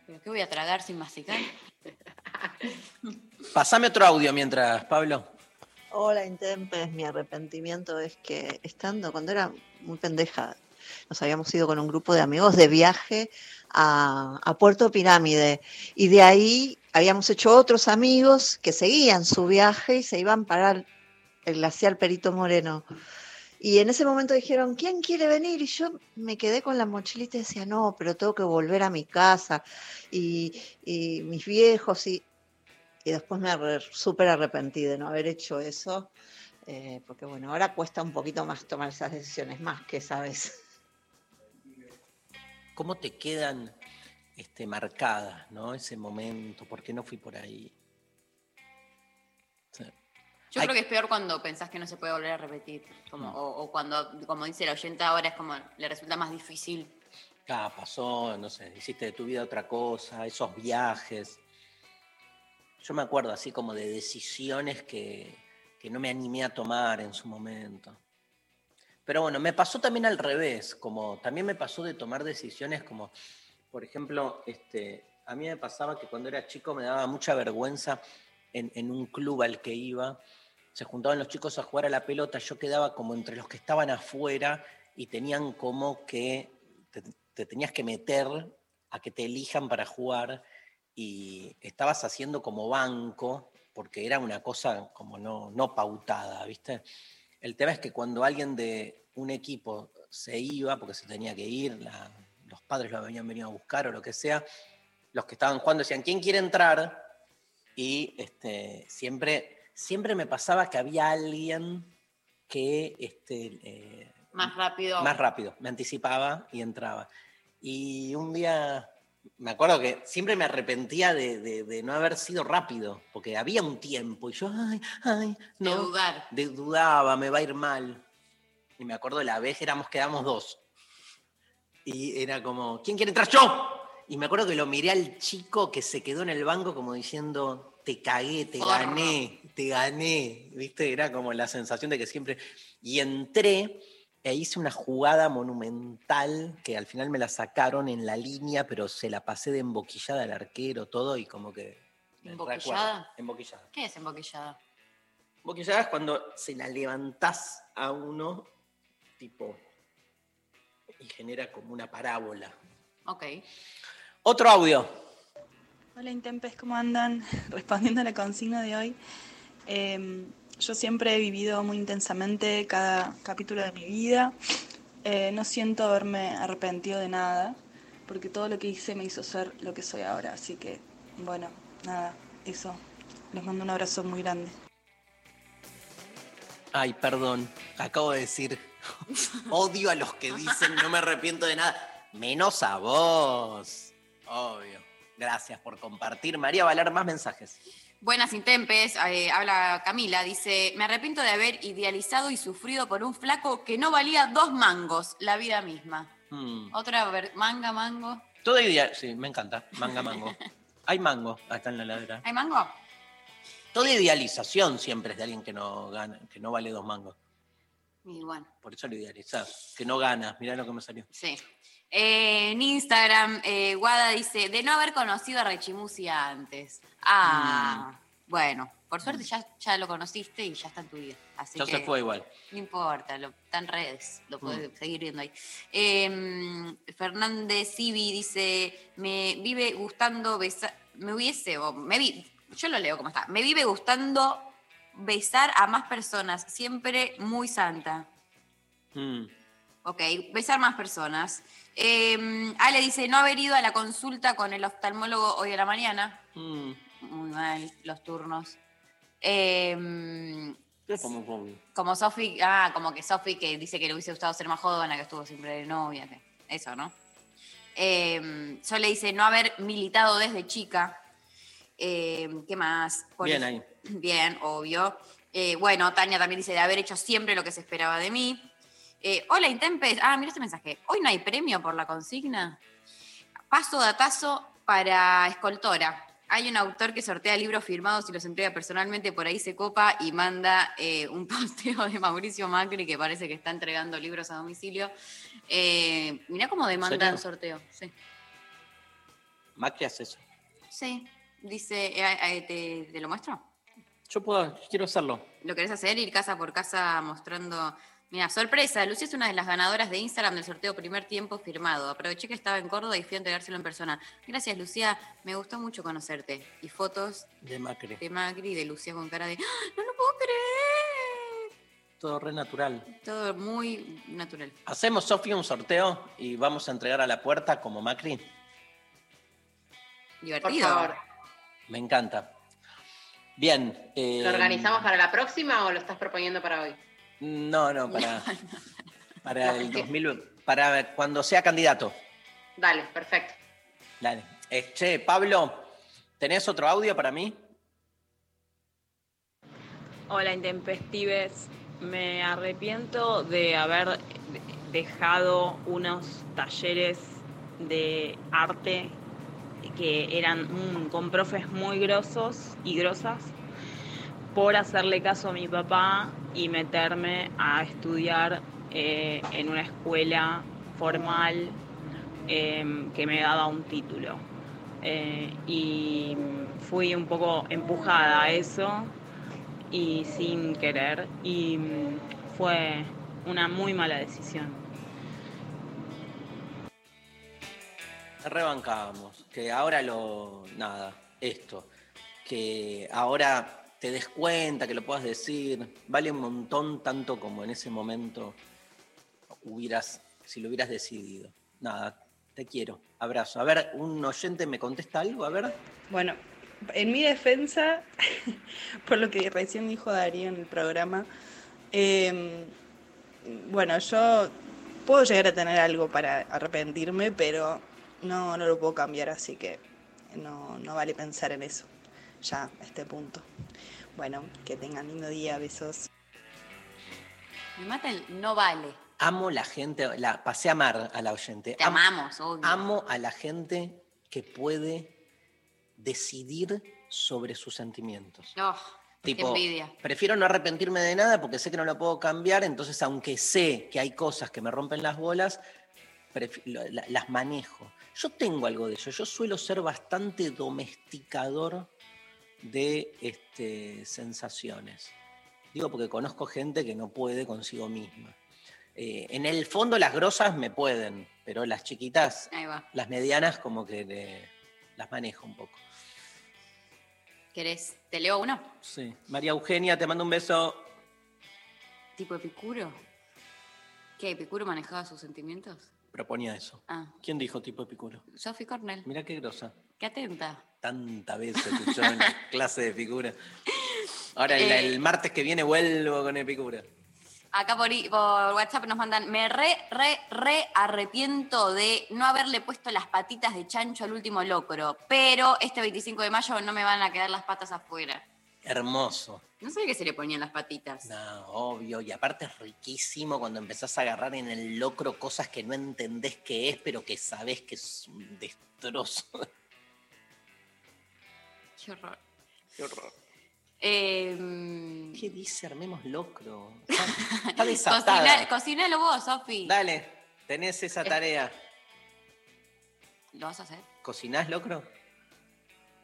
¿Pero qué voy a tragar sin masticar? Pasame otro audio mientras, Pablo. Hola, Intempes. Mi arrepentimiento es que estando, cuando era muy pendeja, nos habíamos ido con un grupo de amigos de viaje a, a Puerto Pirámide. Y de ahí habíamos hecho otros amigos que seguían su viaje y se iban para el glaciar Perito Moreno. Y en ese momento dijeron, ¿quién quiere venir? Y yo me quedé con la mochilita y decía, no, pero tengo que volver a mi casa y, mis viejos. Y, y después me súper arrepentí de no haber hecho eso, eh, porque bueno, ahora cuesta un poquito más tomar esas decisiones, más que esa vez. ¿Cómo te quedan este, marcadas, ¿no? Ese momento, ¿por qué no fui por ahí? Yo creo que es peor cuando pensás que no se puede volver a repetir. Como, Mm. o, o cuando, como dice la oyenta ahora, es como le resulta más difícil. Ah, pasó, no sé, hiciste de tu vida otra cosa, esos viajes. Yo me acuerdo así como de decisiones que, que no me animé a tomar en su momento. Pero bueno, me pasó también al revés, como también me pasó de tomar decisiones como, por ejemplo, este, a mí me pasaba que cuando era chico me daba mucha vergüenza en, en un club al que iba, se juntaban los chicos a jugar a la pelota, yo quedaba como entre los que estaban afuera y tenían como que te, te tenías que meter a que te elijan para jugar y estabas haciendo como banco porque era una cosa como no, no pautada, ¿viste? El tema es que cuando alguien de un equipo se iba, porque se tenía que ir, los padres lo habían venido a buscar o lo que sea, los que estaban jugando decían, ¿quién quiere entrar? Y este, siempre, siempre me pasaba que había alguien que este, eh, Más rápido. más rápido, me anticipaba y entraba. Y un día, me acuerdo que siempre me arrepentía de, de- de no haber sido rápido, porque había un tiempo y yo, ay, ay, no. De dudar. de- dudaba, me va a ir mal. Y me acuerdo la vez éramos, quedamos dos. Y era como, ¿quién quiere entrar? ¡Yo! Y me acuerdo que lo miré al chico que se quedó en el banco como diciendo, te cagué, te gané, te gané. ¿Viste? Era como la sensación de que siempre... Y entré e hice una jugada monumental que al final me la sacaron en la línea, pero se la pasé de emboquillada al arquero, todo, y como que... ¿Emboquillada? Emboquillada. ¿Qué es emboquillada? Emboquillada es cuando se la levantás a uno, tipo, y genera como una parábola. Ok. Otro audio. Hola Intempes, ¿cómo andan? Respondiendo a la consigna de hoy, eh, yo siempre he vivido muy intensamente cada capítulo de mi vida. Eh, no siento haberme arrepentido de nada, porque todo lo que hice me hizo ser lo que soy ahora. Así que, bueno, nada, eso. Les mando un abrazo muy grande. Ay, perdón, acabo de decir, odio a los que dicen no me arrepiento de nada, menos a vos. Obvio. Gracias por compartir. María, va a leer más mensajes. Buenas Intempes, eh, habla Camila, dice, me arrepiento de haber idealizado y sufrido por un flaco que no valía dos mangos, la vida misma. Hmm. Otra manga, mango. Todo ideal, sí, me encanta. Manga, mango. Hay mango, acá en la ladera. ¿Hay mango? Toda idealización siempre es de alguien que no gana, que no vale dos mangos. Y bueno, Por eso lo idealizás. Que no gana. Mirá lo que me salió. sí. Eh, en Instagram, eh, Guada dice, de no haber conocido a Rechimusia antes. Ah, bueno, por suerte ya, ya lo conociste y ya está en tu vida. Así Ya que se fue igual. No importa, lo, está en redes, lo puedes Mm. seguir viendo ahí. Eh, Fernández Civi dice, me vive gustando besar, me hubiese, o me vi, yo lo leo como está, me vive gustando besar a más personas, siempre muy santa. Mm. Ok, besar más personas. Eh, Ale dice, no haber ido a la consulta con el oftalmólogo hoy a la mañana. Mm. Muy mal, los turnos. Eh, como- Sofi, ah, como que Sofi que dice que le hubiese gustado ser más joven, que estuvo siempre de novia, que eso, ¿no? Eh, Sole dice no haber militado desde chica. Eh, ¿Qué más? Por Bien ahí. Bien, obvio. Eh, bueno, Tania también dice de haber hecho siempre lo que se esperaba de mí. Eh, hola, Intempes. Ah, mira este mensaje. Hoy no hay premio por la consigna. Paso datazo para Escoltora. Hay un autor que sortea libros firmados y los entrega personalmente, por ahí se copa y manda eh, un posteo de Mauricio Macri que parece que está entregando libros a domicilio. Eh, mirá cómo demanda el sorteo. Sí. Macri hace eso. Sí. Dice, eh, ¿te, te lo muestro? Yo puedo, quiero hacerlo. ¿Lo querés hacer? Ir casa por casa mostrando. Mira, sorpresa, Lucía es una de las ganadoras de Instagram del sorteo primer tiempo firmado. Aproveché que estaba en Córdoba y fui a entregárselo en persona. Gracias, Lucía. Me gustó mucho conocerte. Y fotos De Macri. de Macri y de Lucía con cara de ¡Ah! ¡No lo puedo creer! Todo re natural. Todo muy natural. Hacemos, Sofía, un sorteo y vamos a entregar a la puerta como Macri. Divertido. Por favor. Me encanta. Bien. eh, ¿Lo organizamos para la próxima o lo estás proponiendo para hoy? No, no, para, para el 2000, para cuando sea candidato. Dale, perfecto. Dale. Eh, che, Pablo, ¿tenés otro audio para mí? Hola Intempestives, me arrepiento de haber dejado unos talleres de arte que eran mm, con profes muy grosos y grosas por hacerle caso a mi papá y meterme a estudiar eh, en una escuela formal eh, que me daba un título. Eh, y fui un poco empujada a eso y sin querer y mm, fue una muy mala decisión. Rebancábamos. Que ahora lo. Nada, esto. Que ahora te des cuenta, que lo puedas decir. Vale un montón tanto como en ese momento hubieras, si lo hubieras decidido. Nada, te quiero. Abrazo. A ver, un oyente me contesta algo, a ver. Bueno, en mi defensa, por lo que recién dijo Darío en el programa, eh, bueno, yo puedo llegar a tener algo para arrepentirme, pero no, no lo puedo cambiar, así que no, no vale pensar en eso, ya a este punto. Bueno, que tengan lindo día, besos. Me mata el no vale. Amo la gente, la pasé a amar a la oyente. Te Amo- amamos, obvio. Amo a la gente que puede decidir sobre sus sentimientos. Oh, qué Tipo, envidia. prefiero no arrepentirme de nada porque sé que no lo puedo cambiar, entonces aunque sé que hay cosas que me rompen las bolas, las manejo. Yo tengo algo de eso, yo suelo ser bastante domesticador de este, sensaciones. Digo porque conozco gente que no puede consigo misma. Eh, en el fondo las grosas me pueden, pero las chiquitas, las medianas como que le- las manejo un poco. ¿Querés? ¿Te leo uno? Sí. María Eugenia, te mando un beso. ¿Tipo Epicuro? ¿Qué? ¿Epicuro manejaba sus sentimientos? Proponía eso. Ah, ¿Quién dijo tipo epicuro? Sophie Cornell. Mira qué grosa. Qué atenta. Tanta vez escuchó en la clase de figura. Ahora el, Eh. el martes que viene vuelvo con epicura. Acá por, WhatsApp nos mandan, me re, re, re arrepiento de no haberle puesto las patitas de chancho al último locro, pero este 25 de mayo no me van a quedar las patas afuera. Hermoso. No sé qué se le ponían las patitas. No, obvio. Y aparte es riquísimo cuando empezás a agarrar en el locro cosas que no entendés qué es, pero que sabés que es un destrozo. Qué horror. Qué horror. Eh, ¿Qué dice? Armemos locro. Está, está desatada. cocina, cocinalo vos, Sofi. Dale, tenés esa tarea. ¿Lo vas a hacer? ¿Cocinás locro?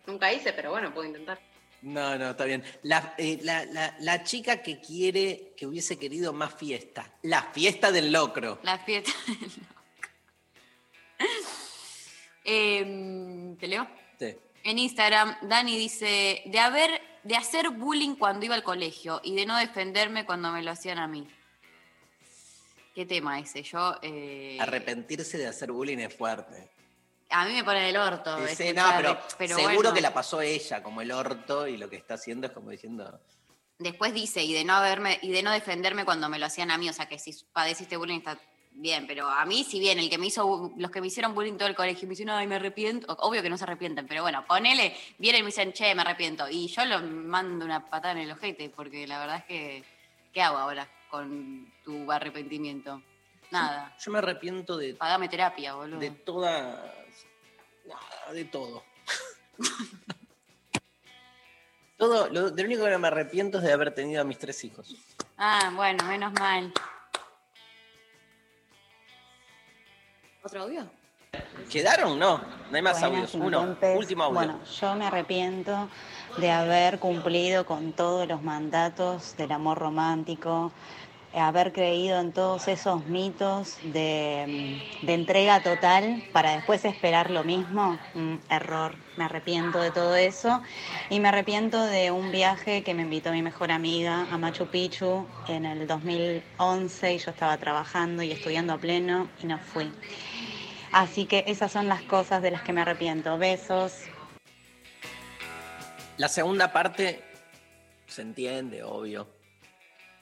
Nunca hice, pero bueno, puedo intentar. No, no, está bien. La, eh, la- la- la chica que quiere, que hubiese querido más fiesta. La fiesta del locro. La fiesta. Eh, ¿Te leo? En Instagram, Dani dice, de haber, de hacer bullying cuando iba al colegio y de no defenderme cuando me lo hacían a mí. ¿Qué tema ese? Yo, eh, Arrepentirse de hacer bullying es fuerte. a mí me pone el orto. Sí, no, pero, pero seguro bueno. que la pasó ella como el orto y lo que está haciendo es como diciendo, Después dice, y de no haberme, y de no defenderme cuando me lo hacían a mí, o sea que si padeciste bullying está bien, pero a mí, si bien el que me hizo, los que me hicieron bullying todo el colegio me dicen, ay, me arrepiento, obvio que no se arrepienten, pero bueno, ponele, vienen y me dicen, che, me arrepiento, y yo lo mando una patada en el ojete, porque la verdad es que, ¿qué hago ahora con tu arrepentimiento? Nada, yo me arrepiento de, pagame terapia, boludo. de toda... nada, de todo. todo lo, de lo único que me arrepiento es de haber tenido a mis tres hijos. Ah, bueno, menos mal. ¿Otro audio? ¿Quedaron? No, no hay más Buenas, audios. Uno, último audio. Bueno, yo me arrepiento de haber cumplido con todos los mandatos del amor romántico, haber creído en todos esos mitos de, mm, de entrega total para después esperar lo mismo. Mm, error, me arrepiento de todo eso. Y me arrepiento de un viaje que me invitó mi mejor amiga a Machu Picchu en el 2011 y yo estaba trabajando y estudiando a pleno y no fui. Así que esas son las cosas de las que me arrepiento. Besos. La segunda parte se entiende, obvio.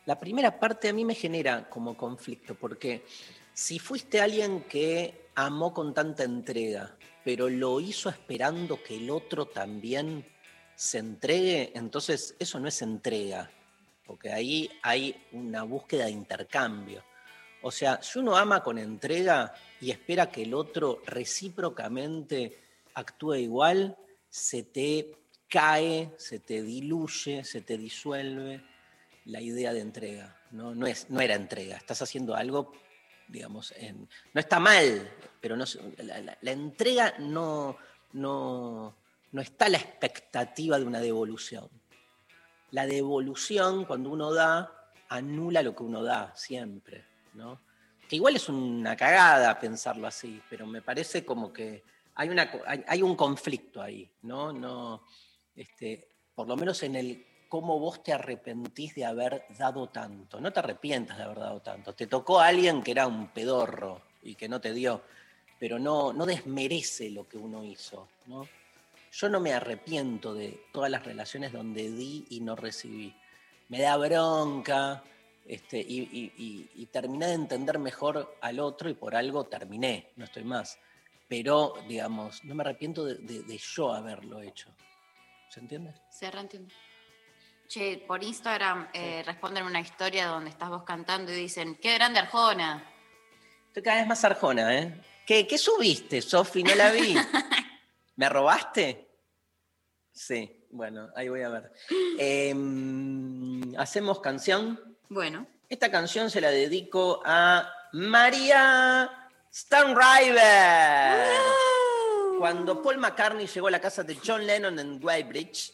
La primera parte a mí me genera como conflicto, porque si fuiste alguien que amó con tanta entrega, pero lo hizo esperando que el otro también se entregue, entonces eso no es entrega, porque ahí hay una búsqueda de intercambio. O sea, si uno ama con entrega y espera que el otro recíprocamente actúe igual, se te cae, se te diluye, se te disuelve la idea de entrega. No, no, es, no era entrega, estás haciendo algo, digamos, en, no está mal, pero no, la, la- entrega no, no, no está la expectativa de una devolución. La devolución, cuando uno da, anula lo que uno da, siempre. ¿no? Que igual es una cagada pensarlo así, pero me parece como que hay, una, hay un conflicto ahí, ¿no? no este, por lo menos en el cómo vos te arrepentís de haber dado tanto. No te arrepientas de haber dado tanto. Te tocó a alguien que era un pedorro y que no te dio, pero no, no desmerece lo que uno hizo. ¿no? Yo no me arrepiento de todas las relaciones donde di y no recibí. Me da bronca este, y, terminé de entender mejor al otro y por algo terminé, no estoy más. Pero, digamos, no me arrepiento de yo haberlo hecho. ¿Se entiende? Se reentiende. Che, por Instagram eh, responden una historia donde estás vos cantando y dicen, qué grande Arjona. Estoy cada vez más arjona, ¿eh? ¿Qué, qué subiste, Sofi? No la vi. ¿Me robaste? Sí, bueno, ahí voy a ver. Em, ¿Hacemos canción? Bueno. Esta canción se la dedico a María Stanriver. Cuando Paul McCartney llegó a la casa de John Lennon en Weybridge,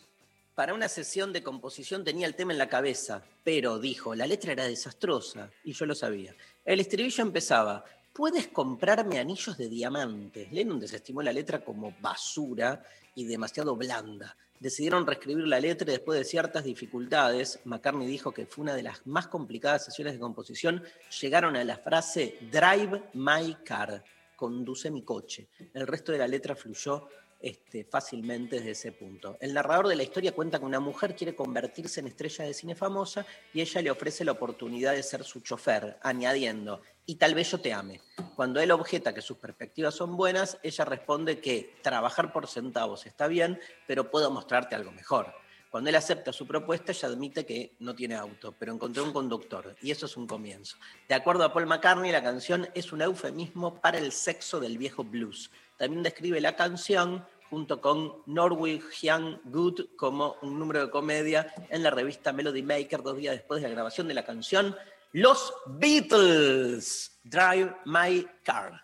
para una sesión de composición tenía el tema en la cabeza, pero dijo, la letra era desastrosa, y yo lo sabía. El estribillo empezaba, puedes comprarme anillos de diamantes. Lennon desestimó la letra como basura y demasiado blanda. Decidieron reescribir la letra y después de ciertas dificultades, McCartney dijo que fue una de las más complicadas sesiones de composición, llegaron a la frase Drive my car, conduce mi coche. El resto de la letra fluyó este, fácilmente desde ese punto. El narrador de la historia cuenta que una mujer quiere convertirse en estrella de cine famosa y ella le ofrece la oportunidad de ser su chofer, añadiendo, y tal vez yo te ame. Cuando él objeta que sus perspectivas son buenas, ella responde que trabajar por centavos está bien, pero puedo mostrarte algo mejor. Cuando él acepta su propuesta, ella admite que no tiene auto, pero encontró un conductor, y eso es un comienzo. De acuerdo a Paul McCartney, la canción es un eufemismo para el sexo del viejo blues. También describe la canción junto con Norwegian Good como un número de comedia en la revista Melody Maker dos días después de la grabación de la canción Los Beatles, Drive My Car.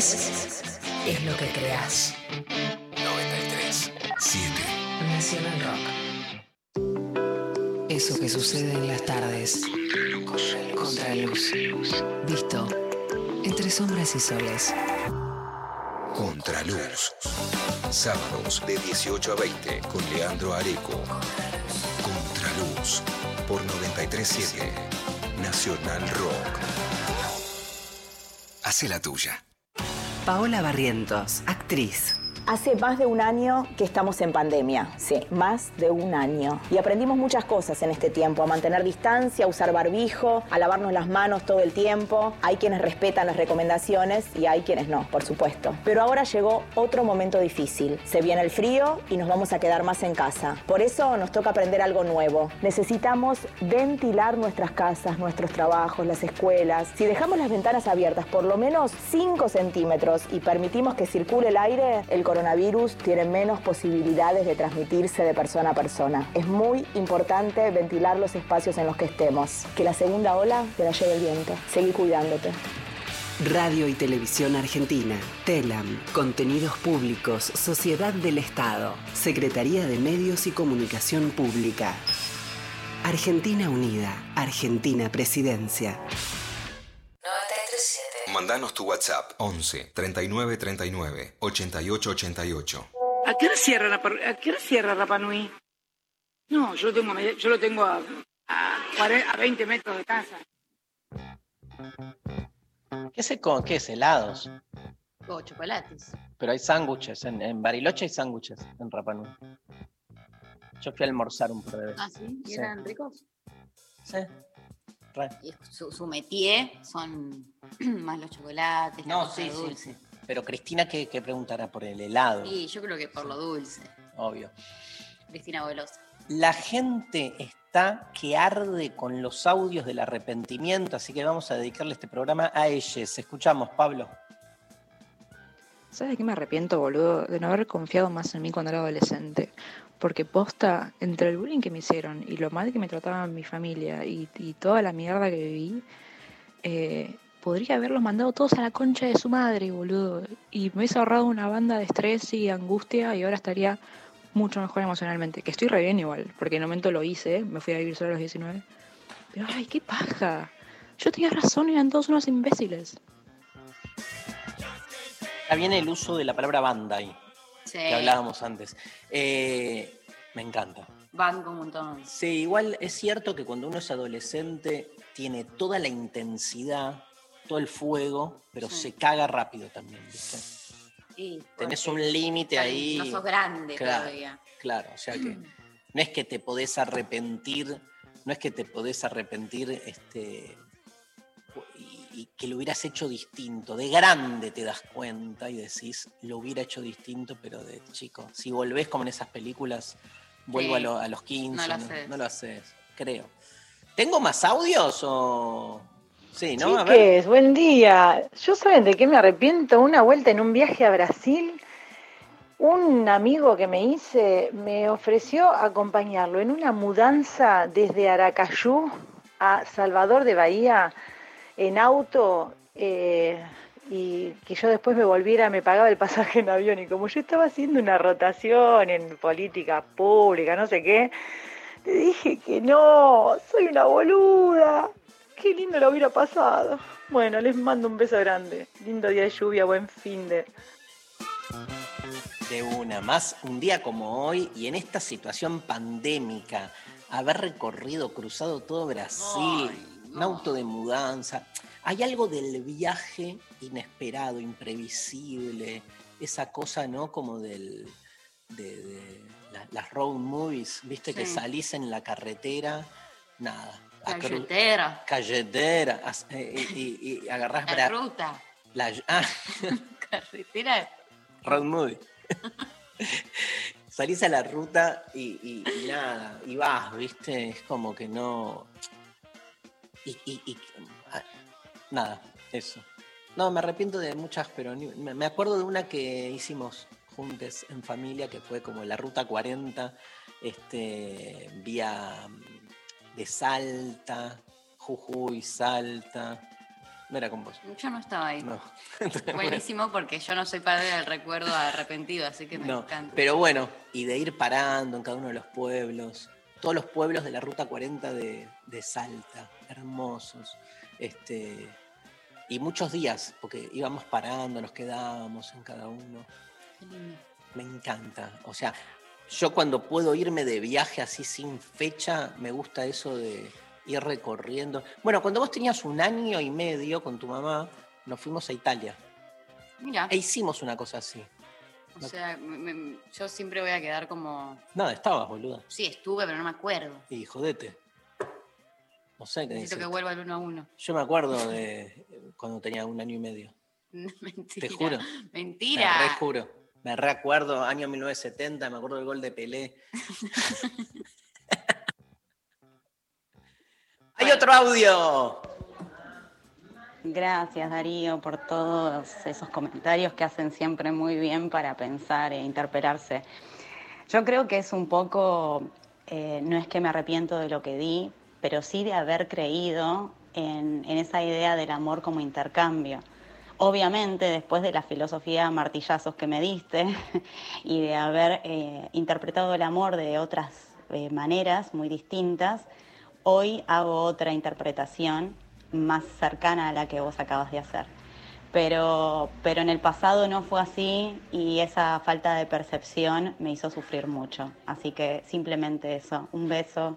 Es lo que creas. 93 7 Nacional Rock. Eso que sucede en las tardes. Contraluz. Visto entre sombras y soles. Contraluz. Sábados de 18 a 20 con Leandro Areco. Contraluz por 937 Nacional Rock. Hace la tuya. Paola Barrientos, actriz. Hace más de un año que estamos en pandemia, sí, más de un año. Y aprendimos muchas cosas en este tiempo, a mantener distancia, a usar barbijo, a lavarnos las manos todo el tiempo. Hay quienes respetan las recomendaciones y hay quienes no, por supuesto. Pero ahora llegó otro momento difícil. Se viene el frío y nos vamos a quedar más en casa. Por eso nos toca aprender algo nuevo. Necesitamos ventilar nuestras casas, nuestros trabajos, las escuelas. Si dejamos las ventanas abiertas por lo menos 5 centímetros y permitimos que circule el aire, el coronavirus tiene menos posibilidades de transmitirse de persona a persona. Es muy importante ventilar los espacios en los que estemos. Que la segunda ola te la lleve el viento. Seguí cuidándote. Radio y Televisión Argentina, TELAM, Contenidos Públicos, Sociedad del Estado, Secretaría de Medios y Comunicación Pública. Argentina Unida, Argentina Presidencia. Mandanos tu WhatsApp 11 39 39 88 88. ¿A qué hora cierra, la, a qué hora cierra Rapa Nui? No, yo lo tengo, yo lo tengo a, a, 40 a 20 metros de casa. ¿Qué se con qué es? Helados. O chocolates. Pero hay sándwiches. En, en Bariloche hay sándwiches en Rapa Nui. Yo fui a almorzar un par de veces. Ah, sí. ¿Y Sí. eran ricos? Sí. Su, su métier son más los chocolates, la No, cosa sí, sí, dulce. sí. Pero Cristina, ¿qué, qué preguntará por el helado? Y yo creo que por lo dulce. Obvio. Cristina Bolosa. La gente está que arde con los audios del arrepentimiento, así que vamos a dedicarle este programa a ellos. Escuchamos, Pablo. ¿Sabes de qué me arrepiento, boludo? De no haber confiado más en mí cuando era adolescente. Porque posta, entre el bullying que me hicieron y lo mal que me trataban mi familia y, toda la mierda que viví, eh, podría haberlos mandado todos a la concha de su madre, boludo. Y me hubiese ahorrado una banda de estrés y angustia y ahora estaría mucho mejor emocionalmente. Que estoy re bien igual, porque en un momento lo hice, me fui a vivir sola a los 19. Pero ay, qué paja. Yo tenía razón, eran todos unos imbéciles. Acá viene el uso de la palabra banda ahí, Sí. que hablábamos antes. Eh, me encanta. Banco un montón. Sí, igual es cierto que cuando uno es adolescente tiene toda la intensidad, todo el fuego, pero Sí. se caga rápido también, ¿viste? Tenés un límite ahí. No sos grande Claro, todavía. Claro, o sea que no es que te podés arrepentir, no es que te podés arrepentir este, y, que lo hubieras hecho distinto. De grande te das cuenta y decís, lo hubiera hecho distinto, pero de chico. Si volvés como en esas películas, vuelvo Sí. a, lo- a los 15, No lo no, haces. no lo haces, creo. ¿Tengo más audios o...? Sí, ¿no? A ver. Chiques, buen día. Yo saben de qué me arrepiento. Una vuelta en un viaje a Brasil, un amigo que me hice me ofreció acompañarlo en una mudanza desde Aracayú a Salvador de Bahía en auto eh, y que yo después me volviera, me pagaba el pasaje en avión y como yo estaba haciendo una rotación en política pública, no sé qué, le dije que no, soy una boluda. Qué lindo lo hubiera pasado. Bueno, les mando un beso grande. Lindo día de lluvia, buen fin de. De una, más un día como hoy y en esta situación pandémica, haber recorrido, cruzado todo Brasil, un auto de mudanza. Hay algo del viaje inesperado, imprevisible, esa cosa, ¿no? Como del, de, de la- las road movies, viste que salís en la carretera, nada. a cru- Carretera. Calletera, as- eh, y, y- y agarrás La ruta. la- ah, Carretera. Road movie. Salís a la ruta y, y- y nada, y vas, ¿viste? Es como que no. Y, y- y- ah, nada, eso. No, me arrepiento de muchas, pero ni- me acuerdo de una que hicimos juntos en familia, que fue como la ruta 40, este, vía mm, de Salta, Jujuy, Salta. No era con vos. Yo no estaba ahí. No. Buenísimo porque yo no soy padre del recuerdo arrepentido, así que me No, encanta. pero bueno, y de ir parando en cada uno de los pueblos, todos los pueblos de la Ruta 40 de, de Salta, hermosos, este, y muchos días, porque íbamos parando, nos quedábamos en cada uno. Qué lindo. Me encanta, o sea, yo cuando puedo irme de viaje así sin fecha, me gusta eso de ir recorriendo. Bueno, cuando vos tenías un año y medio con tu mamá, nos fuimos a Italia. Mira, E hicimos una cosa así. o sea, me- me- yo siempre voy a quedar como. Nada, estabas, boluda. Sí, estuve, pero no me acuerdo. Y jodete. No sé qué Necesito que vuelva al uno a uno. Yo me acuerdo de eh, cuando tenía un año y medio. Mentira. Te juro. Mentira. Me re juro. Me recuerdo, año 1970, me acuerdo del gol de Pelé. ¡Hay otro audio! Gracias Darío por todos esos comentarios que hacen siempre muy bien para pensar e interpelarse. Yo creo que es un poco, eh, no es que me arrepiento de lo que di, pero sí de haber creído en, en esa idea del amor como intercambio. Obviamente, después de la filosofía martillazos que me diste y de haber eh, interpretado el amor de otras eh, maneras muy distintas, hoy hago otra interpretación más cercana a la que vos acabas de hacer. Pero, pero en el pasado no fue así y esa falta de percepción me hizo sufrir mucho. Así que simplemente eso. Un beso.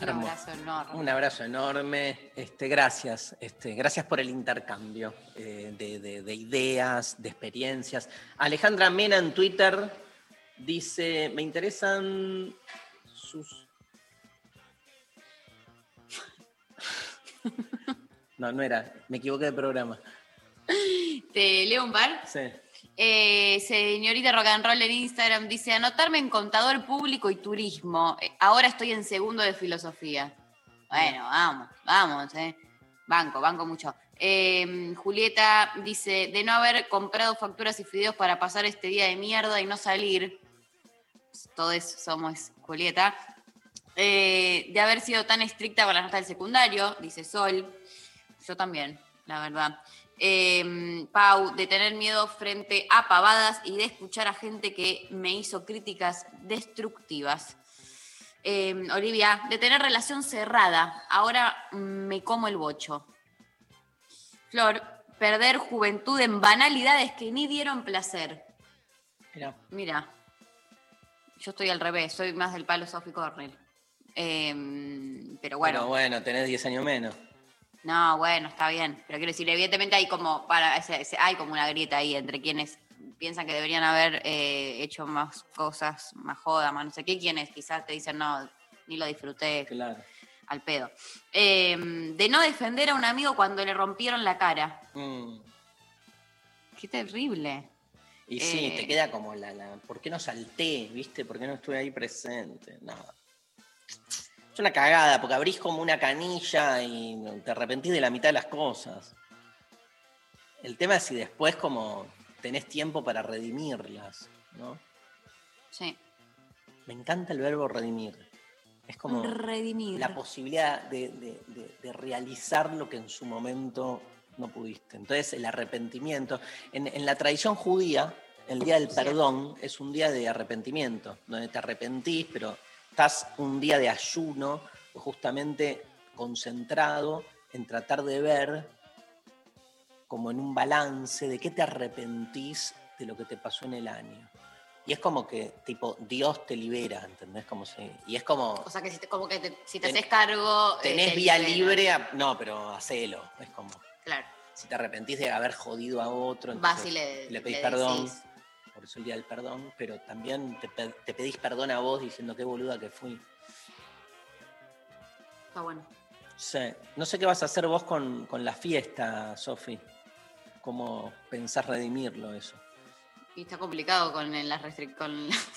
Un abrazo enorme. Un abrazo enorme. Este, gracias. Este, gracias por el intercambio eh, de, de- de ideas, de experiencias. Alejandra Mena en Twitter dice: Me interesan sus. No, no era. Me equivoqué de programa. ¿Te leo un par? Sí. Eh, señorita Rock and Roll en Instagram dice: anotarme en contador público y turismo. Ahora estoy en segundo de filosofía. Bueno, vamos, vamos, eh. Banco, banco mucho. Eh, Julieta dice: de no haber comprado facturas y fideos para pasar este día de mierda y no salir. Todos somos Julieta. Eh, de haber sido tan estricta con las notas del secundario, dice Sol. Yo también, la verdad. Eh, Pau, de tener miedo frente a pavadas y de escuchar a gente que me hizo críticas destructivas. Eh, Olivia, de tener relación cerrada. Ahora me como el bocho. Flor, perder juventud en banalidades que ni dieron placer. Mira. Mira, yo estoy al revés, soy más del palo Sophie Cornell. Eh, pero bueno. Bueno, bueno, tenés 10 años menos. No, bueno, está bien. Pero quiero decir, evidentemente hay como para ese- ese- hay como una grieta ahí entre quienes piensan que deberían haber eh, hecho más cosas, más joda, más no sé qué, quienes quizás te dicen, no, ni lo disfruté Claro. al pedo. Eh, de no defender a un amigo cuando le rompieron la cara. Mm. Qué terrible. Y sí, Eh. te queda como la, la. ¿Por qué no salté? ¿Viste? ¿Por qué no estuve ahí presente? No. Es una cagada, porque abrís como una canilla y te arrepentís de la mitad de las cosas. El tema es si después como tenés tiempo para redimirlas, ¿no? Sí. Me encanta el verbo redimir. Es como Redimir. la posibilidad de, de- de- de realizar lo que en su momento no pudiste. Entonces, el arrepentimiento. En, en la tradición judía, el día del perdón es un día de arrepentimiento, donde te arrepentís, pero estás un día de ayuno, justamente concentrado en tratar de ver como en un balance de qué te arrepentís de lo que te pasó en el año. Y es como que, tipo, Dios te libera, ¿entendés? Como si, y es como, O sea que si te, como que te- si te Ten- haces cargo. eh, tenés te vía libera. libre, a- no, pero hacelo. Es como, Claro. si te arrepentís de haber jodido a otro, Vas entonces y le- le pedís le perdón. decís. Por eso el día del perdón, pero también te, pe- te pedís perdón a vos diciendo qué boluda que fui. Está bueno. Sí. No sé qué vas a hacer vos con, con la fiesta, Sofi. ¿Cómo pensás redimirlo eso? Y está complicado con las restricciones.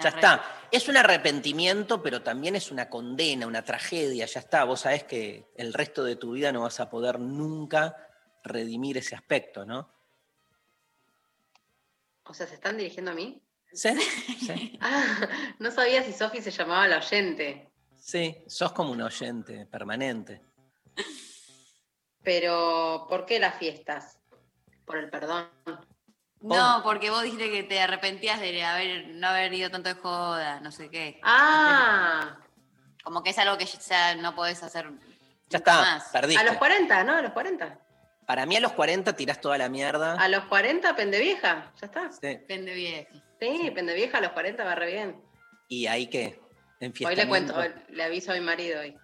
Ya está. Es un arrepentimiento, pero también es una condena, una tragedia. Ya está. Vos sabés que el resto de tu vida no vas a poder nunca redimir ese aspecto, ¿no? O sea, ¿se están dirigiendo a mí? Sí, sí. Ah, no sabía si Sofi se llamaba la oyente. Sí, sos como un oyente permanente. Pero, ¿por qué las fiestas? Por el perdón. No, porque vos dijiste que te arrepentías de haber, no haber ido tanto de joda, no sé qué. Ah, Como que es algo que ya no podés hacer. Ya está, más. perdiste. a los 40, ¿no? A los 40. Para mí a los 40 tirás toda la mierda. A los 40, pendevieja. Ya está. Sí. Depende vieja. Sí, pendevieja a los 40 va re bien. ¿Y ahí qué? Hoy le cuento, hoy le aviso a mi marido hoy.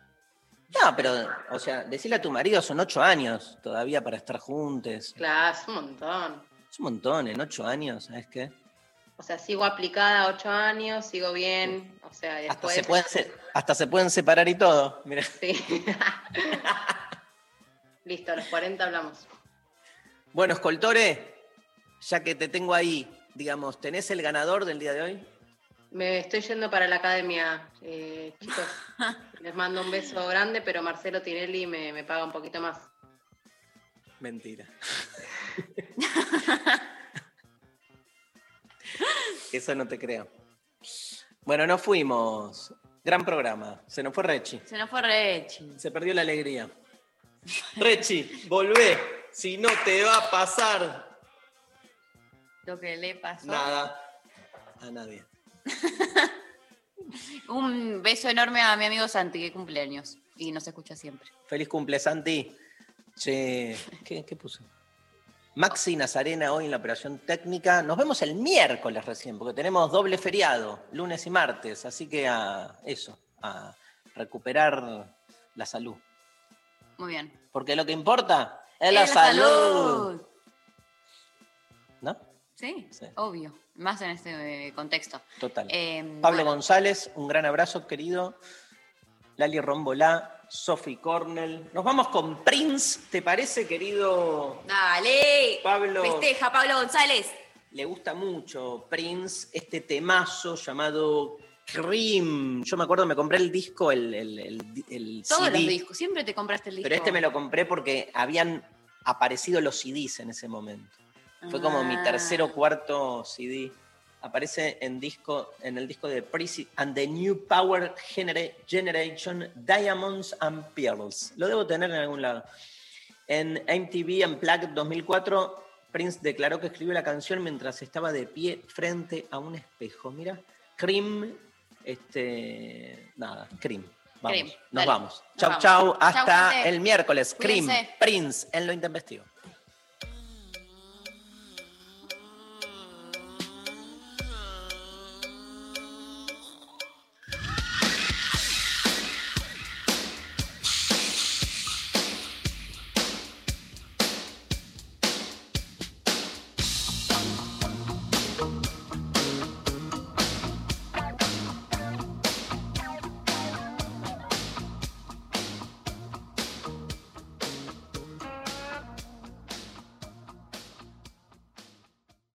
No, pero, o sea, decirle a tu marido son ocho años todavía para estar juntos. Claro, es un montón. Es un montón, en ocho años, ¿sabes qué? O sea, sigo aplicada ocho años, sigo bien. O sea, Hasta después. se, pueden se- hasta se pueden separar y todo. Mira. Sí. Listo, a los 40 hablamos. Bueno, Escoltore, ya que te tengo ahí, digamos, ¿tenés el ganador del día de hoy? Me estoy yendo para la academia, eh, chicos. Les mando un beso grande, pero Marcelo Tinelli me, me paga un poquito más. Mentira. Eso no te creo. Bueno, nos fuimos. Gran programa. Se nos fue Rechi. Se nos fue Rechi. Se perdió la alegría. Rechi, volvé. Si no te va a pasar Lo que le pasó. nada a nadie. Un beso enorme a mi amigo Santi, que cumpleaños. Y nos escucha siempre. Feliz cumple, Santi. Che, ¿qué, qué puse? Maxi Nazarena hoy en la operación técnica. Nos vemos el miércoles recién, porque tenemos doble feriado, lunes y martes. Así que a eso, a recuperar la salud. Muy bien. Porque lo que importa es Es la, salud. salud. ¿No? Sí, Sí. obvio. Más en este eh, contexto. Total. Eh, Pablo bueno, González, un gran abrazo, querido. Lali Rombolá, Sophie Cornell. Nos vamos con Prince, ¿te parece, querido? Dale. Pablo. Festeja, Pablo González. Le gusta mucho Prince, este temazo llamado Cream. Yo me acuerdo, me compré el disco, el, el, el- el Todos CD, los discos. Siempre te compraste el disco. Pero este me lo compré porque habían aparecido los CDs en ese momento. Fue como mi Ah. tercer o cuarto CD. Aparece en, disco, en el disco de Prissy and the New Power Genera- Generation Diamonds and Pearls. Lo debo tener en algún lado. En MTV Unplugged 2004, Prince declaró que escribió la canción mientras estaba de pie frente a un espejo. Mira, Cream, este, nada, Cream. Vamos, Cream, nos dale. vamos. Nos Chau, vamos. chau, hasta el miércoles. Cream. Prince en lo intempestivo.